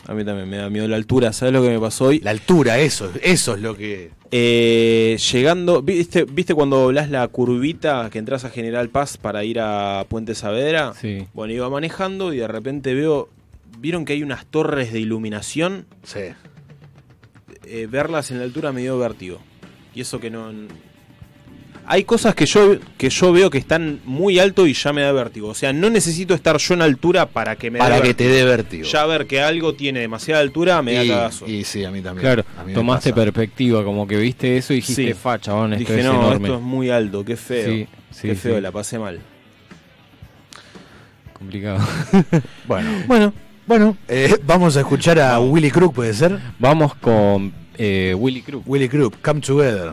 A mí también me da miedo la altura. ¿Sabes lo que me pasó hoy? La altura, eso, eso es lo que. Eh, llegando, ¿viste, ¿viste cuando doblás la curvita que entras a General Paz para ir a Puente Saavedra? Sí. Bueno, iba manejando y de repente veo. ¿Vieron que hay unas torres de iluminación? Sí. Eh, verlas en la altura me dio vértigo. Y eso que no. Hay cosas que yo, que yo veo que están muy alto y ya me da vértigo. O sea, no necesito estar yo en altura para que me Para dé que te vértigo. dé vértigo. Ya ver que algo tiene demasiada altura me da y, cagazo. y sí, a mí también. Claro, mí tomaste pasa. perspectiva, como que viste eso y dijiste, Sí. fa, chabón, esto Dije, es no, enorme. esto es muy alto, qué feo. Sí, sí, qué feo, sí. la pasé mal. Complicado. Bueno, bueno, bueno eh, vamos a escuchar a Willy Crook, ¿puede ser? vamos con eh, Willy Crook. Willy Crook, Come Together.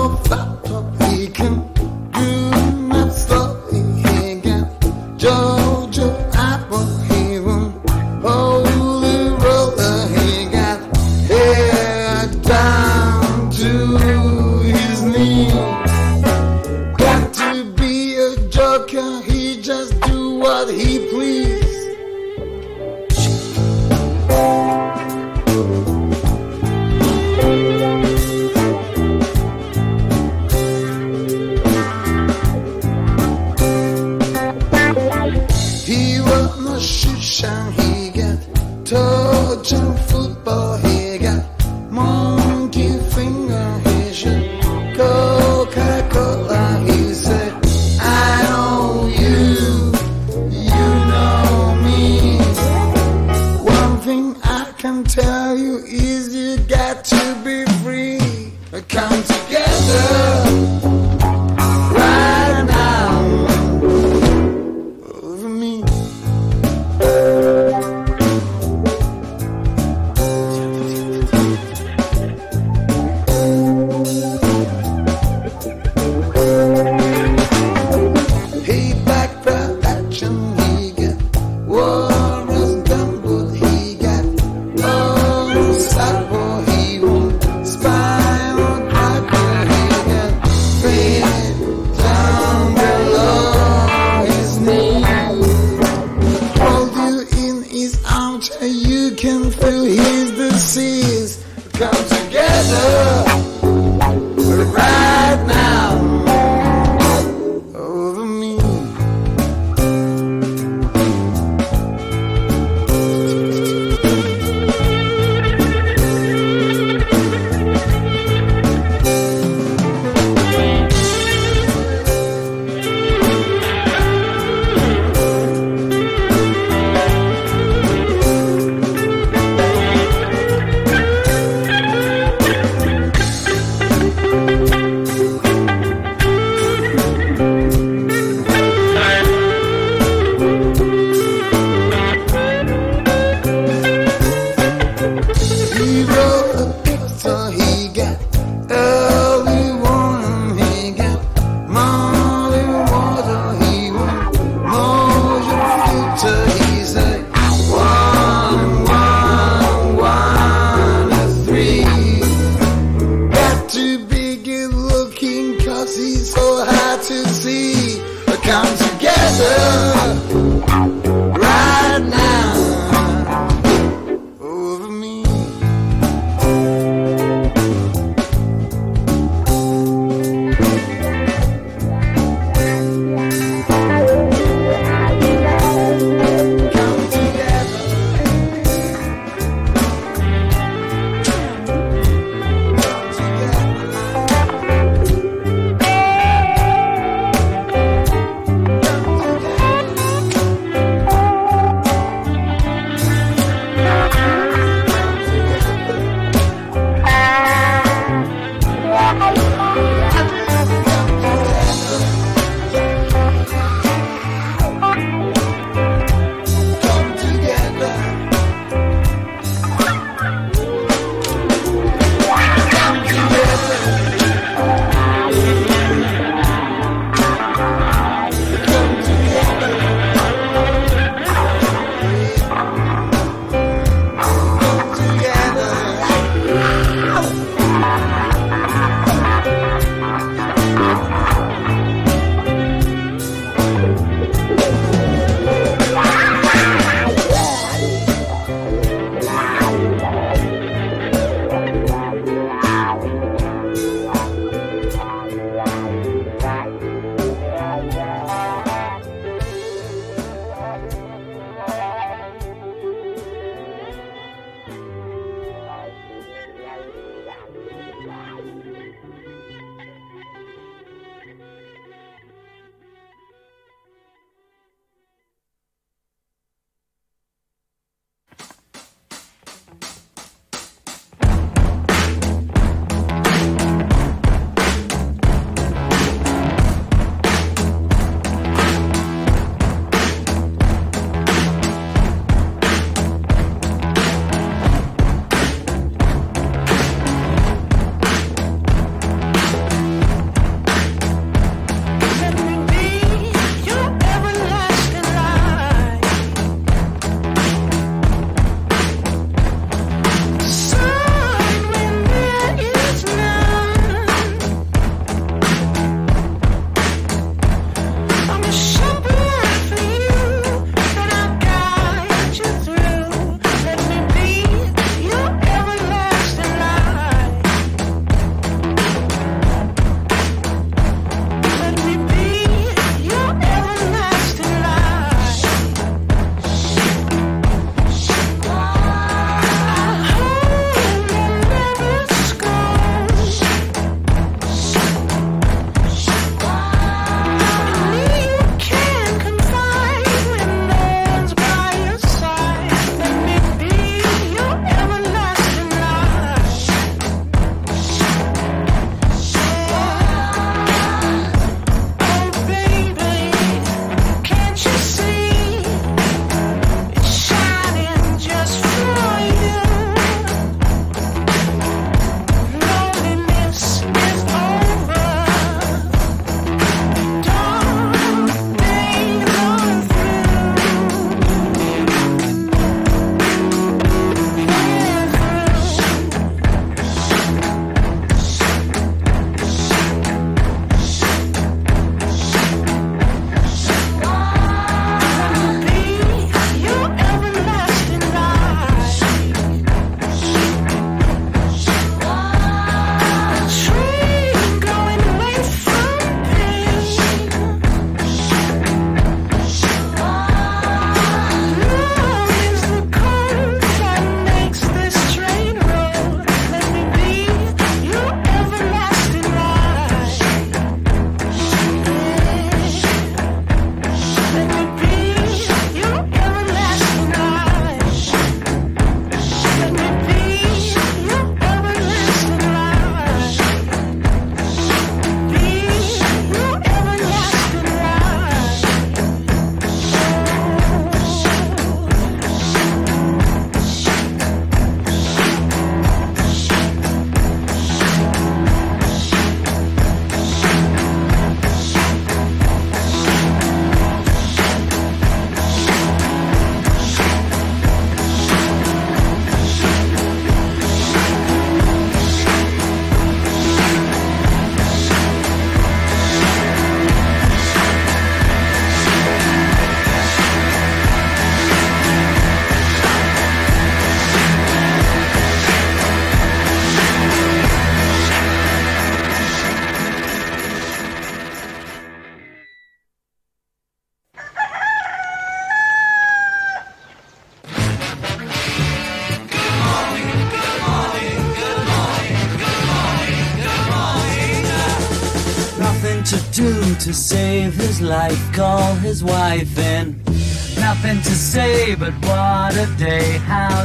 a joker he just do what he please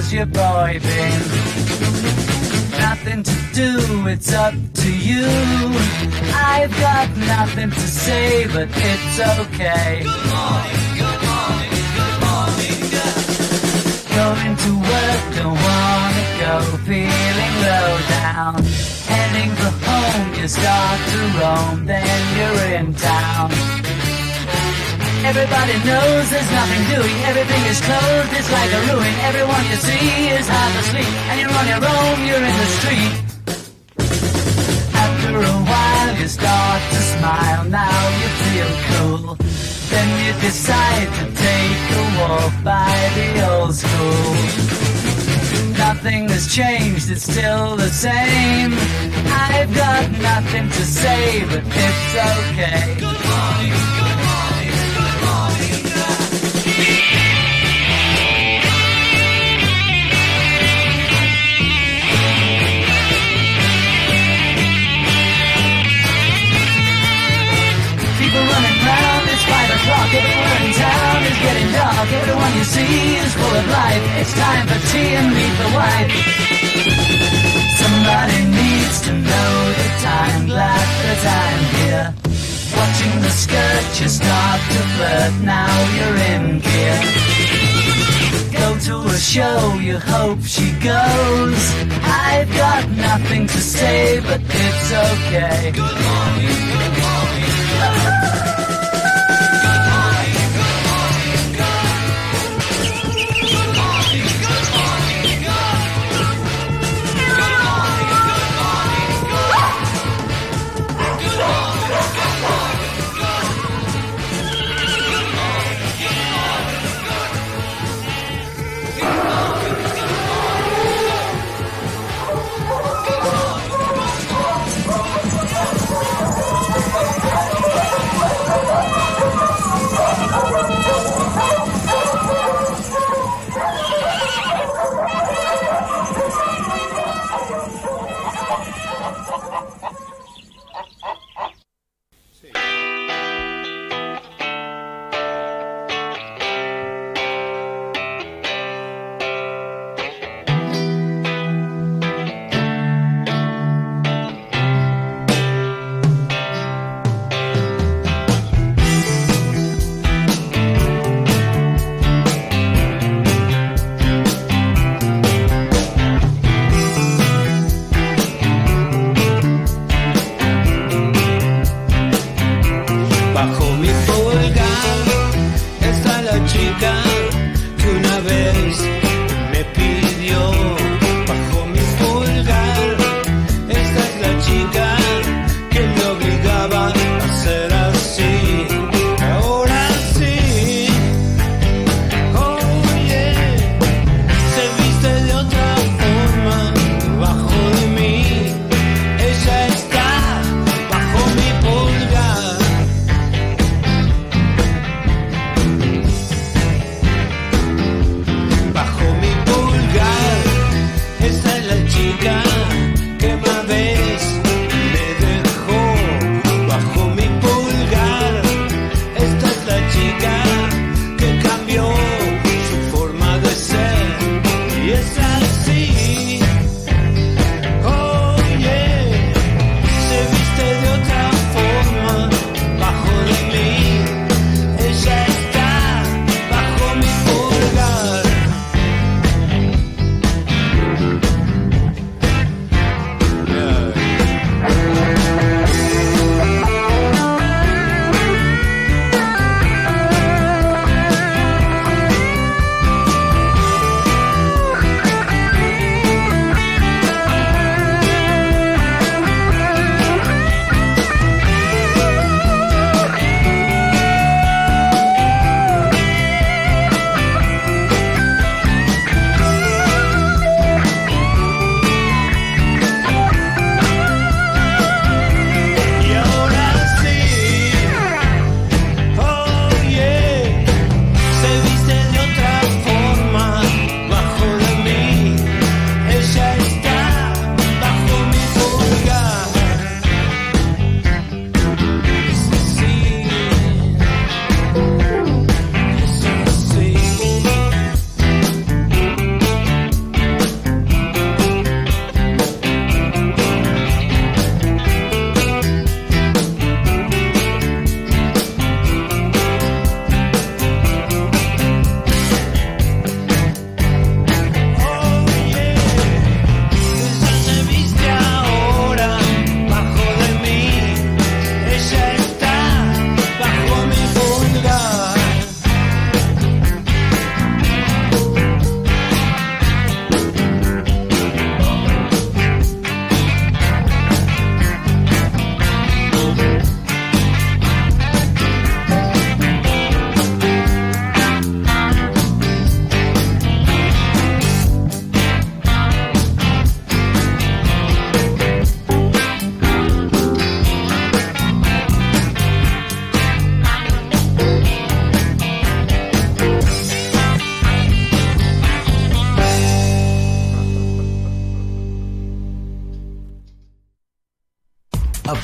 How's your boy been? Nothing to do, it's up to you. I've got nothing to say, but it's okay. Good morning, good morning, good morning. Going to work, don't wanna go, feeling low down. Heading for home, you start to roam, then you're in town. Everybody knows there's nothing doing, everything is closed, it's like a ruin. Everyone you see is half asleep, and you're on your own, you're in the street. After a while you start to smile, now you feel cool. Then you decide to take a walk by the old school. Nothing has changed, it's still the same. I've got nothing to say, but it's okay. Good morning, is getting dark. Everyone you see is full of life. It's time for tea and meet the wife. Somebody needs to know the time, glad that I'm here. Watching the skirt, you start to flirt, now you're in gear. Go to a show, you hope she goes. I've got nothing to say, but it's okay. Good morning, good morning.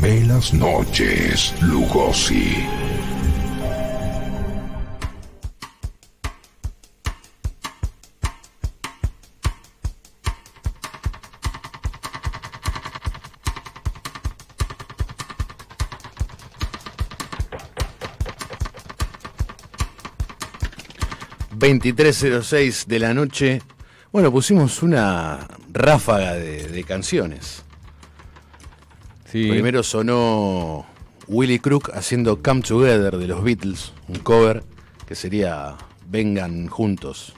Ve las noches, Lugosi. ...23.06 de la noche... ...bueno, pusimos una ráfaga de canciones. Sí. Primero sonó Willy Crook haciendo Come Together de los Beatles, un cover que sería Vengan juntos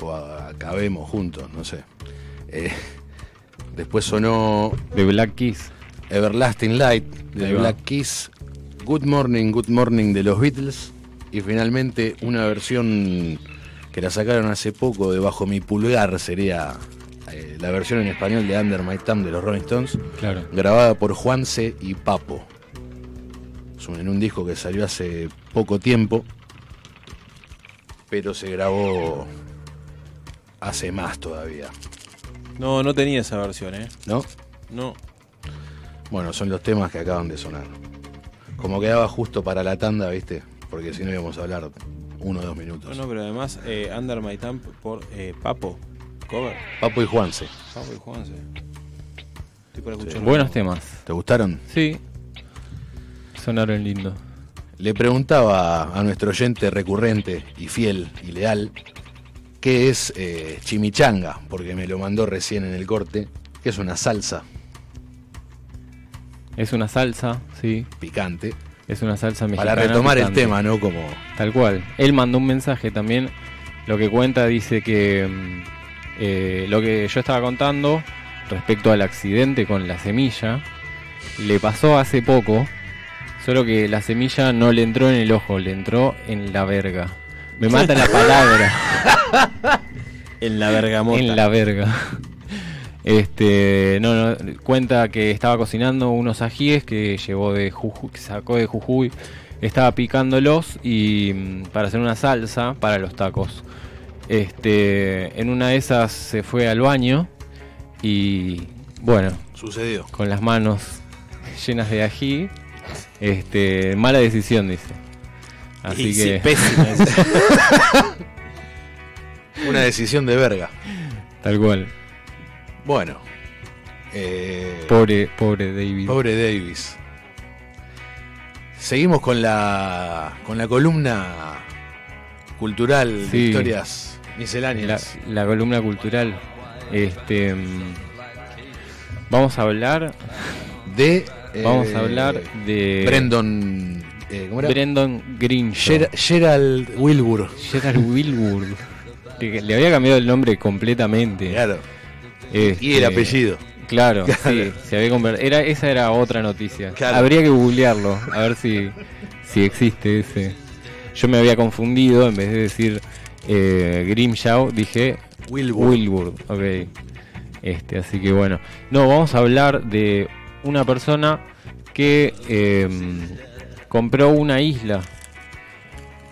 o acabemos juntos, no sé. Eh, después sonó The Black Keys. Everlasting Light de va. Black Keys, Good Morning, Good Morning de los Beatles y finalmente una versión que la sacaron hace poco de Bajo mi pulgar sería eh, la versión en español de Under My Thumb de los Rolling Stones, Claro. grabada por Juanse y Papo. En un disco que salió hace poco tiempo, pero se grabó hace más todavía, No, no tenía esa versión, ¿eh? ¿no? No. Bueno, son los temas que acaban de sonar. Como quedaba justo para la tanda, ¿viste? porque si no íbamos a hablar uno o dos minutos. Bueno, pero además, eh, Under My Thumb por eh, Papo. Cover. Papo y Juanse. Papo y Juanse. Estoy para escuchar. Buenos temas. ¿Te gustaron? Sí. Sonaron lindo. Le preguntaba a nuestro oyente recurrente y fiel y leal qué es eh, chimichanga, porque me lo mandó recién en el corte, que es una salsa Es una salsa, sí. picante. Es una salsa mexicana. Para retomar el tema, ¿no? Como Tal cual. Él mandó un mensaje también. Lo que cuenta dice que mm, eh, lo que yo estaba contando respecto al accidente con la semilla le pasó hace poco. Solo que la semilla no le entró en el ojo, le entró en la verga. Me mata la palabra. En la bergamota. En la verga. Este, no, no, cuenta que estaba cocinando unos ajíes que llevó de Jujuy, que sacó de Jujuy, estaba picándolos y mm, para hacer una salsa para los tacos. Este, en una de esas se fue al baño y bueno, sucedió. con las manos llenas de ají, este, mala decisión dice. Así Y sí, que pésima una decisión de verga. tal cual. Bueno. eh, Pobre, pobre David. Pobre Davis. Seguimos con la con la columna cultural de historias misceláneas. la columna cultural. Este mm, vamos a hablar de vamos eh, a hablar de Brendan eh, ¿cómo era? Brendan Green Ger- Gerald Wilbur. Gerald Wilbur. Le, le había cambiado el nombre completamente. Claro. Este, Y el apellido. Claro, Claro. sí, se había conver- era esa era otra noticia. Claro. Habría que googlearlo, a ver si, si existe ese. Yo me había confundido, en vez de decir eh, Grimshaw, dije Wilbur. Wilbur. Ok. Este, así que bueno. No, vamos a hablar de una persona que eh, compró una isla.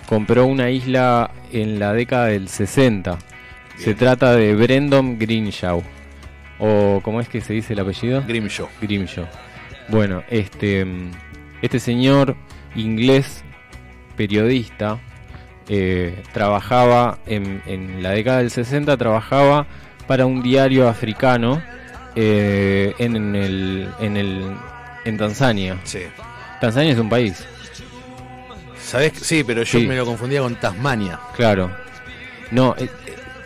Compró una isla en la década del 60. Se trata de Brendan Grimshaw. O ¿cómo es que se dice el apellido? Grimshaw. Grimshaw. Bueno, este, este señor inglés, periodista, eh, trabajaba en, en la década del 60, trabajaba para un diario africano eh, en, el, en, el, en Tanzania. Sí. Tanzania es un país, ¿Sabés? Sí, pero yo Sí. me lo confundía con Tasmania, claro. No, eh,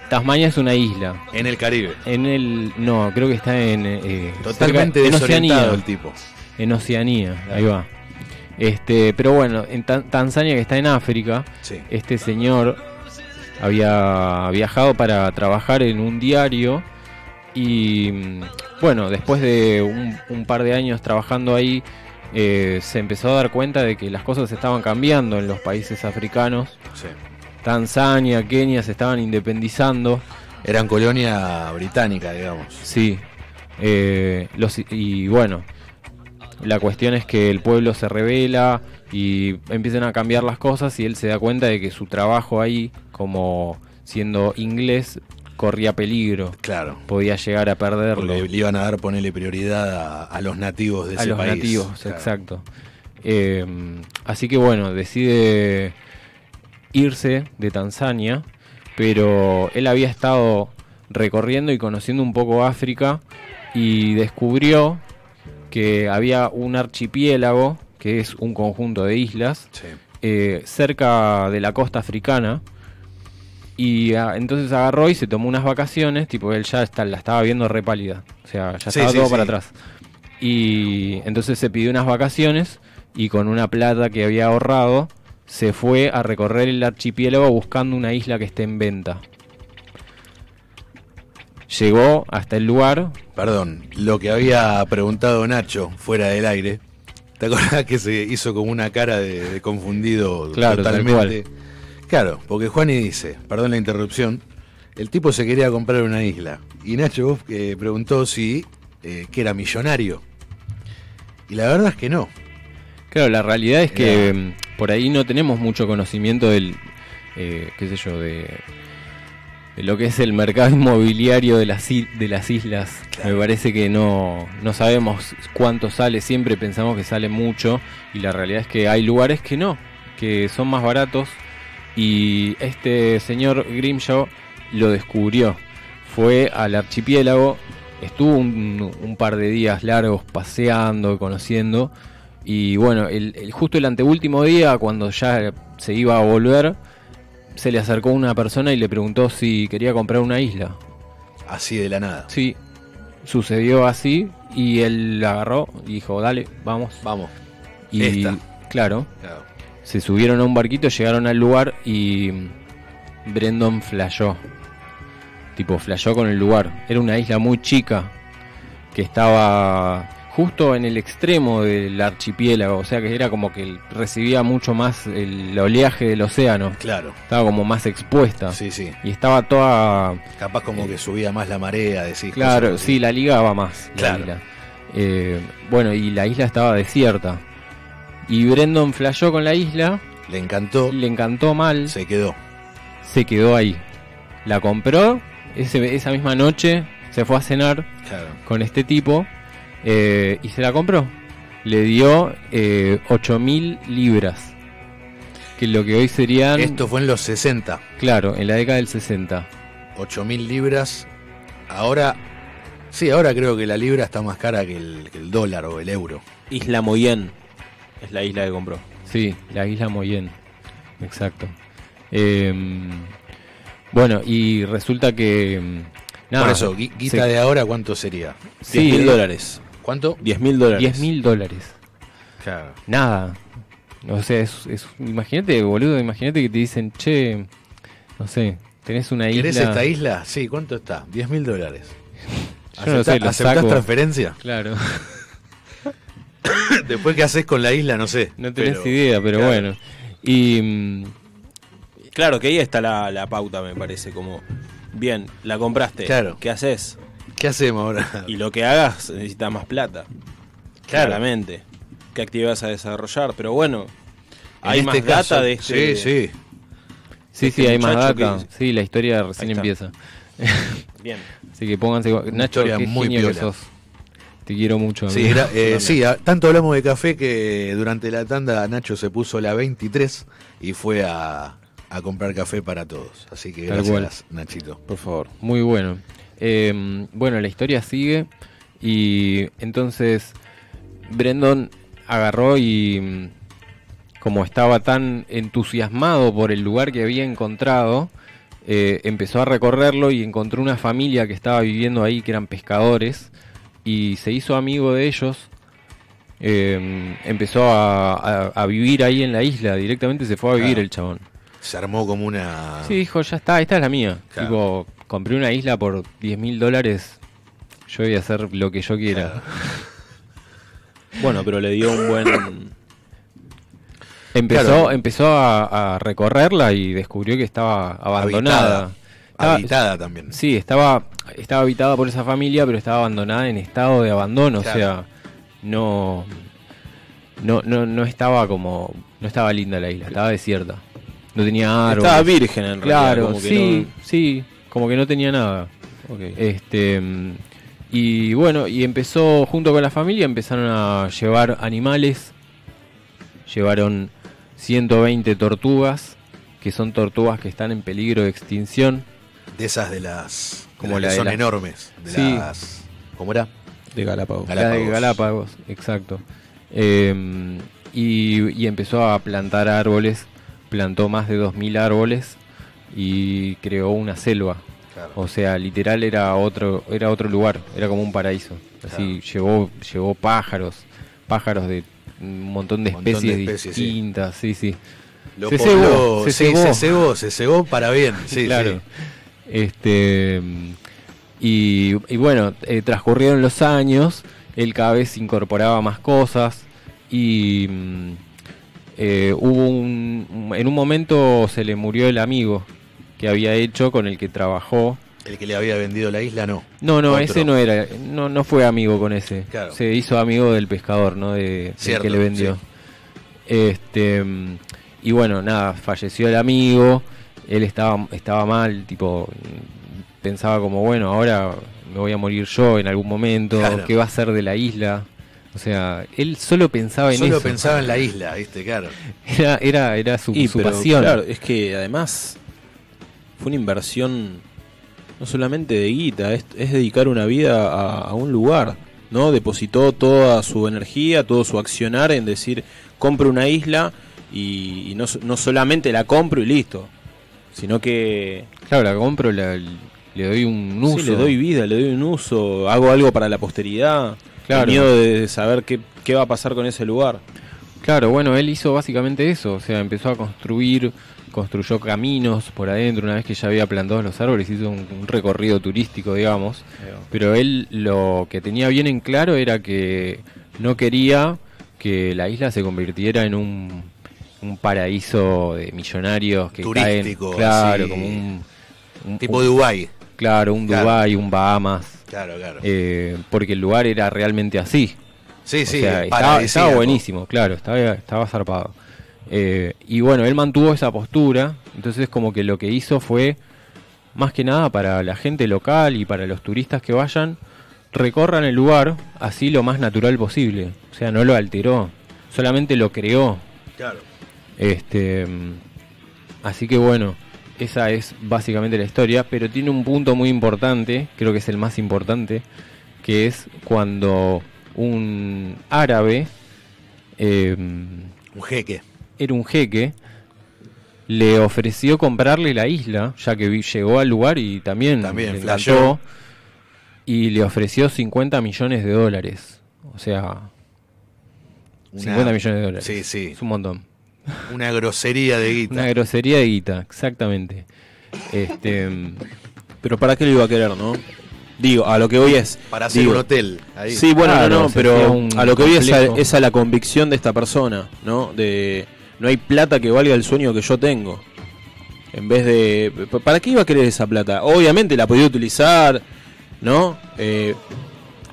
Tasmania es una isla. en el Caribe. En el. No, creo que está en. eh, Totalmente cerca- en Oceanía. el tipo. En Oceanía, ahí va. Este, pero bueno, en Tan- Tanzania que está en África, Sí. este señor había viajado para trabajar en un diario y mm, bueno, después de un, un par de años trabajando ahí, eh, se empezó a dar cuenta de que las cosas estaban cambiando en los países africanos. Sí. Tanzania, Kenia se estaban independizando. Eran colonia británica, digamos. Sí. Eh, los, y bueno, la cuestión es que el pueblo se revela y empiezan a cambiar las cosas y él se da cuenta de que su trabajo ahí, como siendo inglés, corría peligro. Claro. Podía llegar a perderlo. Porque le iban a dar ponerle prioridad a, a los nativos de a ese los país. nativos, Claro. exacto. Eh, así que bueno, decide irse de Tanzania, pero él había estado recorriendo y conociendo un poco África y descubrió que había un archipiélago, que es un conjunto de islas, Sí. eh, cerca de la costa africana. Y ah, entonces agarró y se tomó unas vacaciones, tipo él ya está, la estaba viendo re pálida. O sea, ya estaba sí, todo sí. para atrás. Y entonces se pidió unas vacaciones y con una plata que había ahorrado se fue a recorrer el archipiélago buscando una isla que esté en venta. Llegó hasta el lugar, Perdón, lo que había preguntado Nacho fuera del aire. ¿Te acordás que se hizo como una cara de, de confundido Claro, totalmente? Claro, porque Juani dice, perdón la interrupción, el tipo se quería comprar una isla. Y Nacho vos, eh, preguntó si eh, que era millonario. Y la verdad es que no. Claro, la realidad es que mm, por ahí no tenemos mucho conocimiento del, eh, qué sé yo, de, de lo que es el mercado inmobiliario de las, de las islas. Me parece que no, no sabemos cuánto sale, siempre pensamos que sale mucho y la realidad es que hay lugares que no. que son más baratos y este señor Grimshaw lo descubrió. Fue al archipiélago, estuvo un, un par de días largos paseando, conociendo y bueno, el, el- justo el anteúltimo día, cuando ya se iba a volver, se le acercó una persona y le preguntó si quería comprar una isla. Así de la nada. Sí, sucedió así y él la agarró y dijo, dale, vamos. Vamos. Y Esta. claro, Claro. se subieron a un barquito, llegaron al lugar y Brendon flashó. Tipo, flashó con el lugar. Era una isla muy chica que estaba justo en el extremo del archipiélago. O sea que era como que recibía mucho más el oleaje del océano. Claro. Estaba como más expuesta. Sí, sí. Y estaba toda Capaz como que subía más la marea, decís. Claro, sí, la ligaba más. la Claro. isla. Eh, bueno, y la isla estaba desierta. Y Brendon flashó con la isla, Le encantó, le encantó mal, se quedó. se quedó ahí. La compró, ese- esa misma noche se fue a cenar Claro. con este tipo eh, y se la compró. Le dio eh, 8.000 libras. Que lo que hoy serían, Esto fue en los 60. claro, en la década del 60. 8.000 libras. Ahora, sí, ahora creo que la libra está más cara que el, que el dólar o el euro. Isla Moyen es la isla que compró. Sí, la isla Moyen. Exacto. Em, bueno, y resulta que. Nada, Por eso, gui- guita se- de ahora, ¿cuánto sería? Sí, 10 mil eh, dólares. ¿Cuánto? 10 mil dólares. 10 mil dólares. Claro. Nada. O sea, es, es- imagínate, boludo, imagínate que te dicen, che, no sé, tenés una isla. ¿Querés esta isla? Sí, ¿cuánto está? 10 mil dólares. Yo no sé, lo ¿Aceptás saco. transferencia? Claro, Después, ¿qué haces con la isla? No sé. no tenés Pero- idea, pero claro. bueno. Y. mm, Claro, que ahí está la, la pauta, me parece. Como, bien, la compraste. Claro. ¿Qué haces? ¿Qué hacemos ahora? Y lo que hagas necesita más plata. Claro. Claramente. ¿Qué actividades a desarrollar? Pero bueno, En hay este más caso- data de este. Sí, sí. sí, este sí, hay más data. que- Sí, la historia recién empieza. Bien. Así que pónganse. Nacho, historia qué muy genio que piola. sos. Te quiero mucho. Sí, era- eh, sí, a- tanto hablamos de café que durante la tanda Nacho se puso la 23 y fue a, a comprar café para todos. Así que Tal gracias, Nachito. Por favor. Muy bueno. Eh, bueno, la historia sigue y entonces Brendon agarró y mm, como estaba tan entusiasmado por el lugar que había encontrado, eh, empezó a recorrerlo y encontró una familia que estaba viviendo ahí, que eran pescadores, y se hizo amigo de ellos. Eh, empezó a, a- a vivir ahí en la isla, directamente se fue a vivir Claro. el chabón. Se armó como una. Sí, dijo, ya está, esta es la mía. Claro. Tipo, compré una isla por 10 mil dólares, yo voy a hacer lo que yo quiera. Bueno, pero le dio un buen. Empezó, Claro. empezó a, a recorrerla y descubrió que estaba abandonada. Habitada. También. Sí, estaba, estaba habitada por esa familia, pero estaba abandonada en estado de abandono. Claro. O sea, no, no, no, no estaba como, no estaba linda la isla, estaba desierta. No tenía árboles. Estaba virgen en realidad. Claro, como que sí, no- sí, como que no tenía nada. Ok. Este y bueno, y empezó junto con la familia empezaron a llevar animales. Llevaron 120 tortugas, que son tortugas que están en peligro de extinción. De esas de las. Como Como la que de son las- enormes. De Sí. las. ¿Cómo era? De Galápagos. La de Galápagos. Galápagos, exacto. Eh, y, y empezó a plantar árboles, plantó más de 2.000 árboles y creó una selva. Claro. O sea, literal era otro, era otro lugar, era como un paraíso. Así llevó, llevó pájaros, pájaros de un montón de Un montón de especies, especies, sí. distintas, sí, sí. Lo Se cebó, se sí, cebó. se cebó, se cebó para bien. Sí, claro. sí. Este y, y bueno, eh, transcurrieron los años, él cada vez incorporaba más cosas y mm, eh, hubo un en un momento se le murió el amigo que había hecho con el que trabajó. El que le había vendido la isla, no. No, no, Otro. ese no era, no, no fue amigo con ese. Claro. Se hizo amigo del pescador, ¿no? De, del Cierto, que le vendió. sí. Este y bueno, nada, falleció el amigo, él estaba, estaba mal, tipo, pensaba como, bueno, ahora me voy a morir yo en algún momento, Claro. ¿qué va a ser de la isla? O sea, él solo pensaba en Solo eso. pensaba en la isla, ¿viste? Claro. Era, era, era su, Y, su pero, pasión. Claro, es que además fue una inversión no solamente de guita, es, es dedicar una vida a, a un lugar, ¿no? Depositó toda su energía, todo su accionar en decir, compro una isla y, y no, so- no solamente la compro y listo, sino que Claro, la compro, la- le doy un uso. sí, le doy vida, le doy un uso, hago algo para la posteridad, Claro. el miedo de saber qué, qué va a pasar con ese lugar. Claro, bueno, él hizo básicamente eso, o sea, empezó a construir, construyó caminos por adentro, una vez que ya había plantado los árboles, hizo un, un recorrido turístico, digamos, pero él lo que tenía bien en claro era que no quería que la isla se convirtiera en un, un paraíso de millonarios que Turístico, caen, claro, como un, un- tipo un- Dubái. Claro, un Claro. Dubái, un Bahamas. Claro, claro. eh, porque el lugar era realmente así. Sí, O sí, sea, estaba, buenísimo, claro, estaba, estaba zarpado. Eh, y bueno, él mantuvo esa postura, entonces como que lo que hizo fue, más que nada para la gente local y para los turistas que vayan, recorran el lugar así lo más natural posible. O sea, no lo alteró, solamente lo creó. Claro. Este, así que bueno, esa es básicamente la historia, pero tiene un punto muy importante, creo que es el más importante, que es cuando un árabe, eh, Un jeque. era un jeque, le ofreció comprarle la isla, ya que llegó al lugar y también, También, le y le ofreció 50 millones de dólares. O sea, Una- 50 millones de dólares. Sí, sí. Es un montón. Una grosería de guita. Una grosería de guita, exactamente. Este, Pero ¿para qué lo iba a querer, no? Digo, a lo que voy es... Para hacer digo, un hotel. Ahí. Sí, bueno, Claro, no, no, pero a lo que voy es a, es a la convicción de esta persona, ¿no? De no hay plata que valga el sueño que yo tengo. En vez de... ¿p- ¿Para qué iba a querer esa plata? Obviamente la podía utilizar, ¿no? Eh,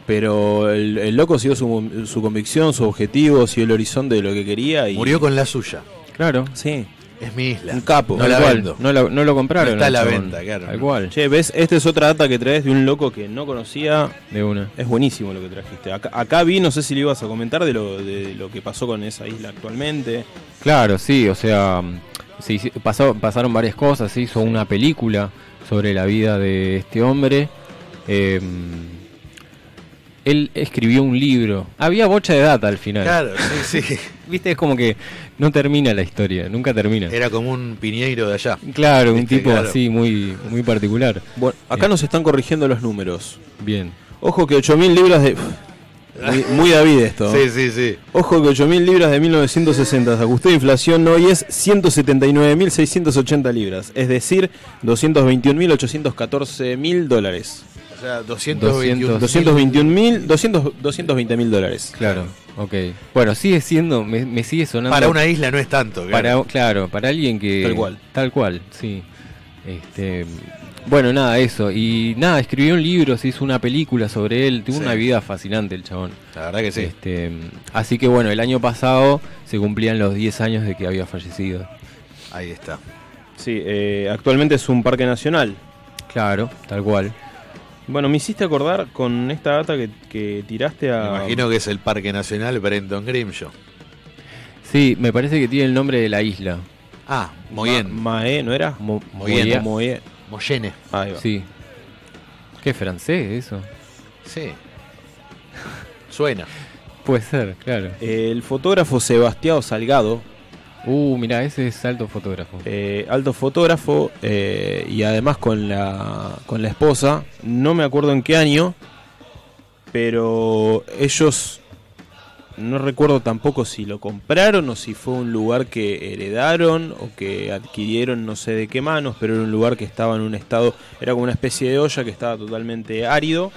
pero el, el loco siguió su, su convicción, su objetivo, siguió el horizonte de lo que quería y... Murió con la suya. claro. Sí, Es mi isla. un capo. No Tal la cual, vendo. No, la- no lo compraron. No está a al la chabón. venta, claro. Tal cual, Che, ¿ves? Esta es otra data que traes de un loco que no conocía de una. Es buenísimo lo que trajiste. Acá, acá vi, no sé si le ibas a comentar de lo, de lo que pasó con esa isla actualmente. Claro, sí, o sea, se hici- pasó- pasaron varias cosas, se hizo una película sobre la vida de este hombre. eh, él escribió un libro. Había bocha de data al final. Claro, sí, sí. Viste, es como que no termina la historia, nunca termina. Era como un piñeiro de allá. Claro, un Viste, tipo claro. así muy, muy particular. Bueno, acá Eh. nos están corrigiendo los números. Bien. Ojo que 8.000 libras de... Muy, muy David esto. Sí, sí, sí. Ojo que 8.000 libras de 1960 se ajustó a inflación hoy es 179.680 libras. Es decir, 221.814.000 dólares. O sea, 221. 221.000, 200 220.000 dólares. Claro, ok. Bueno, sigue siendo, me, me sigue sonando. Para una isla no es tanto. Para, Claro. claro, para alguien que. Tal cual. Tal cual, sí. Este, bueno, nada, eso. Y nada, escribió un libro, se hizo una película sobre él. Tuvo Sí. una vida fascinante el chabón. La verdad que sí. Este, así que bueno, el año pasado se cumplían los 10 años de que había fallecido. Ahí está. Sí, eh, actualmente es un parque nacional. Claro, tal cual. Bueno, me hiciste acordar con esta data que, que tiraste Me a... imagino que es el Parque Nacional Brenton Grimshaw. Sí, me parece que tiene el nombre de la isla. Ah, muy bien. Ma- Maé, ¿no era? Mo- Moyenne. Moya- Moé. Moyenne. Ahí va. Sí. ¿Qué francés eso? Sí. Suena. Puede ser, claro. El fotógrafo Sebastián Salgado, Uh, mira, ese es alto fotógrafo. eh, alto fotógrafo eh, y además con la, con la esposa, no me acuerdo en qué año, pero ellos, no recuerdo tampoco si lo compraron o si fue un lugar que heredaron o que adquirieron no sé de qué manos, pero era un lugar que estaba en un estado, era como una especie de olla que estaba totalmente árido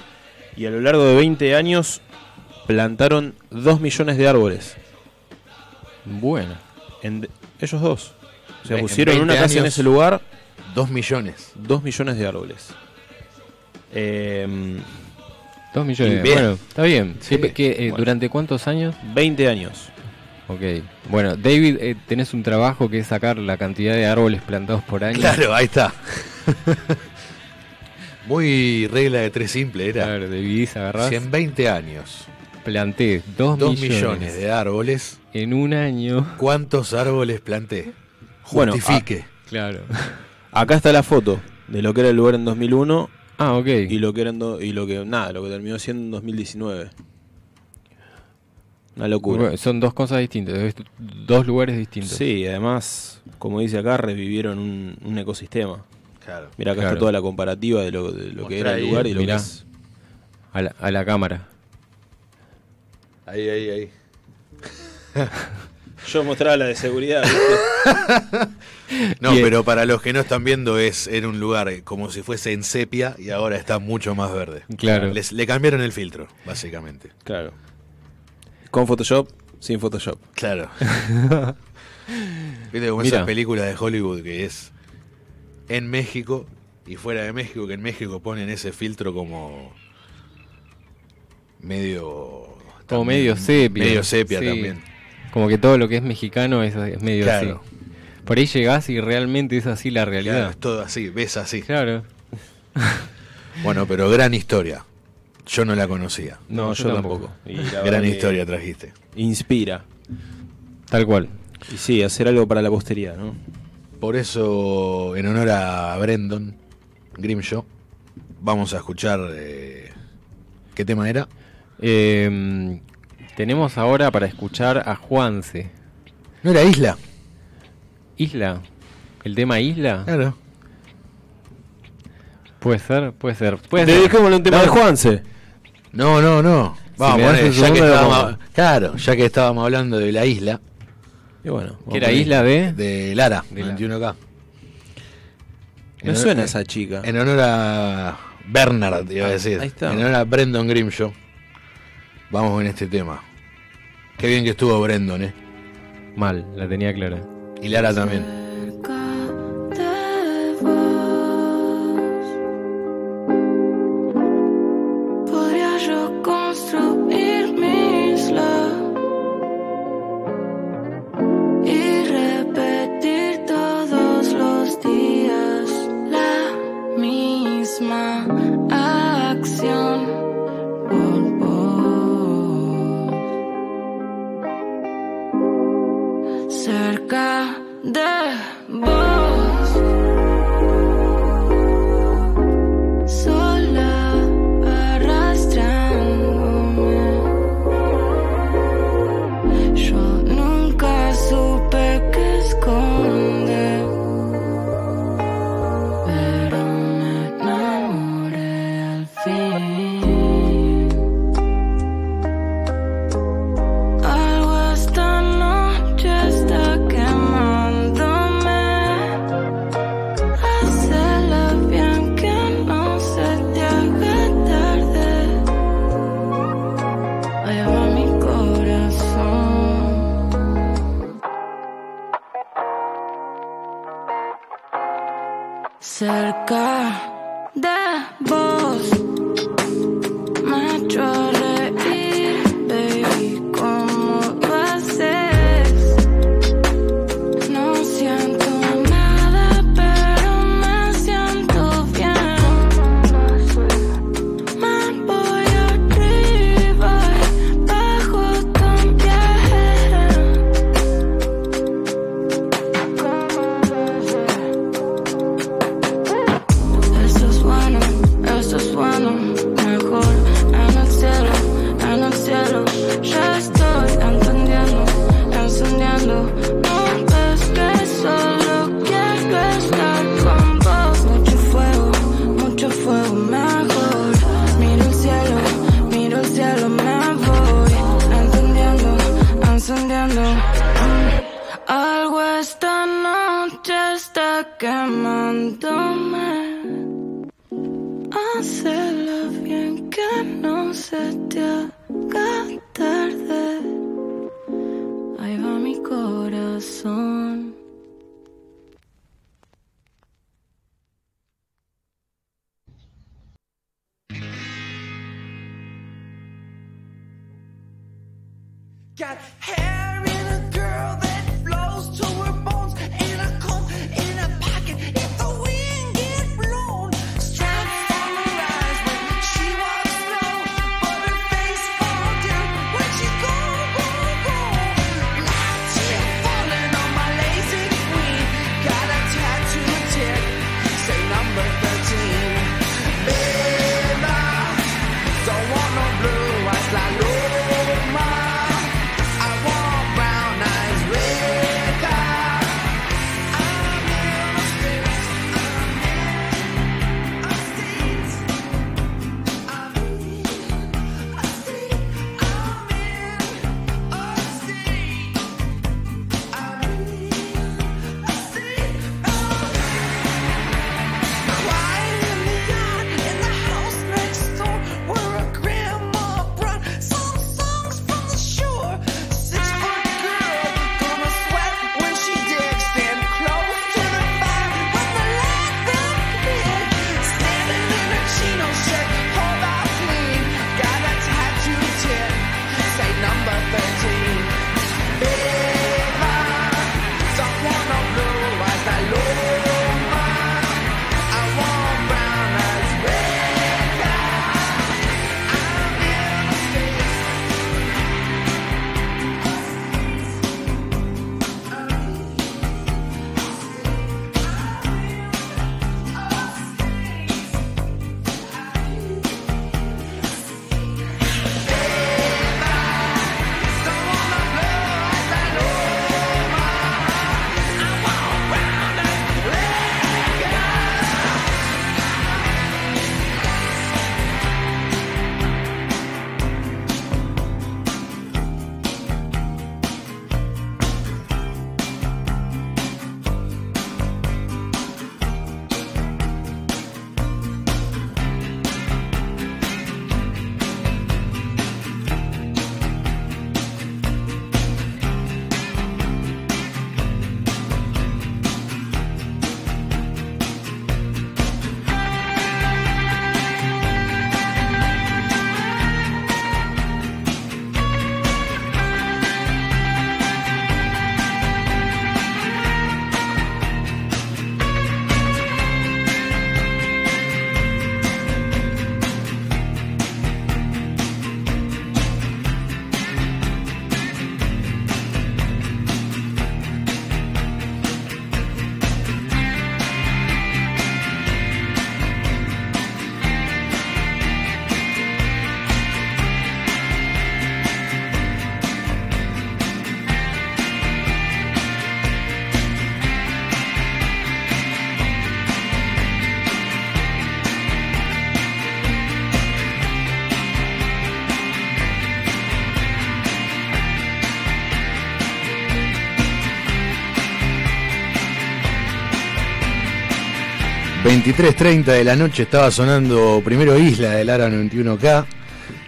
y a lo largo de 20 años plantaron 2 millones de árboles. Bueno. En- ellos dos. O sea, En pusieron 20 una casa en ese lugar, Dos millones. 2 millones de árboles. Em, Dos millones. Bien. Bueno, está bien. Sí. ¿Qué- qué, eh, Bueno. ¿Durante cuántos años? 20 años. Ok. Bueno, David, eh, tenés un trabajo que es sacar la cantidad de árboles plantados por año. Claro, ahí está. Muy regla de tres simple era. Claro, dividís, agarrás. Si en 20 años Planté dos, Dos millones, millones de árboles. en un año. ¿Cuántos árboles planté? Bueno, Justifique. Claro. Acá está la foto de lo que era el lugar en 2001 Ah, ok. y lo que era en do- y lo que nada, lo que terminó siendo en 2019. Una locura. Bueno, Son dos cosas distintas, dos lugares distintos. Sí, además, como dice acá, revivieron un, un ecosistema. Claro. Mira, acá Claro. está toda la comparativa de lo, de lo que era el lugar y lo mirá. que es. A la, a la cámara. Ahí, ahí, ahí. Yo mostraba la de seguridad. ¿viste? No, Bien. pero para los que no están viendo es era un lugar como si fuese en sepia y ahora está mucho más verde. Claro. Les- le cambiaron el filtro, básicamente. claro. Con Photoshop, sin Photoshop. Claro. Viste como Mira. esas películas de Hollywood que es en México y fuera de México, que en México ponen ese filtro como medio... Como también- medio sepia. Medio sepia sí. también. Como que todo lo que es mexicano es, es medio Claro. así. Por ahí llegás y realmente es así la Claro, realidad. es todo así, ves así. Claro. Bueno, pero gran historia. Yo no la conocía. No, yo yo, tampoco. Gran historia trajiste. Inspira. Tal cual. Y sí, hacer algo para la posteridad, ¿no? Por eso, en honor a Brendan Grimshaw, vamos a escuchar... eh, ¿Qué tema era? Eh, tenemos ahora para escuchar a Juanse. ¿No era Isla? Isla. ¿El tema Isla? Claro. Puede ser, puede ser. Puede. Dediquémosle un tema No, de Juanse. No, no, no. Vamos, me un ya que estábamos, claro, ya que estábamos hablando de la isla, Y bueno, Que era Isla de... de Lara, De Lara. 21K. Me En suena honor- esa chica. En honor a Bernard, iba a Ah, decir. ahí está. En honor a Brendan Grimshaw. Vamos con este tema. Qué bien que estuvo Brendan, ¿eh? Mal, la tenía clara. Y Lara también. Podría 23.30 de la noche estaba sonando primero Isla del Ara 91K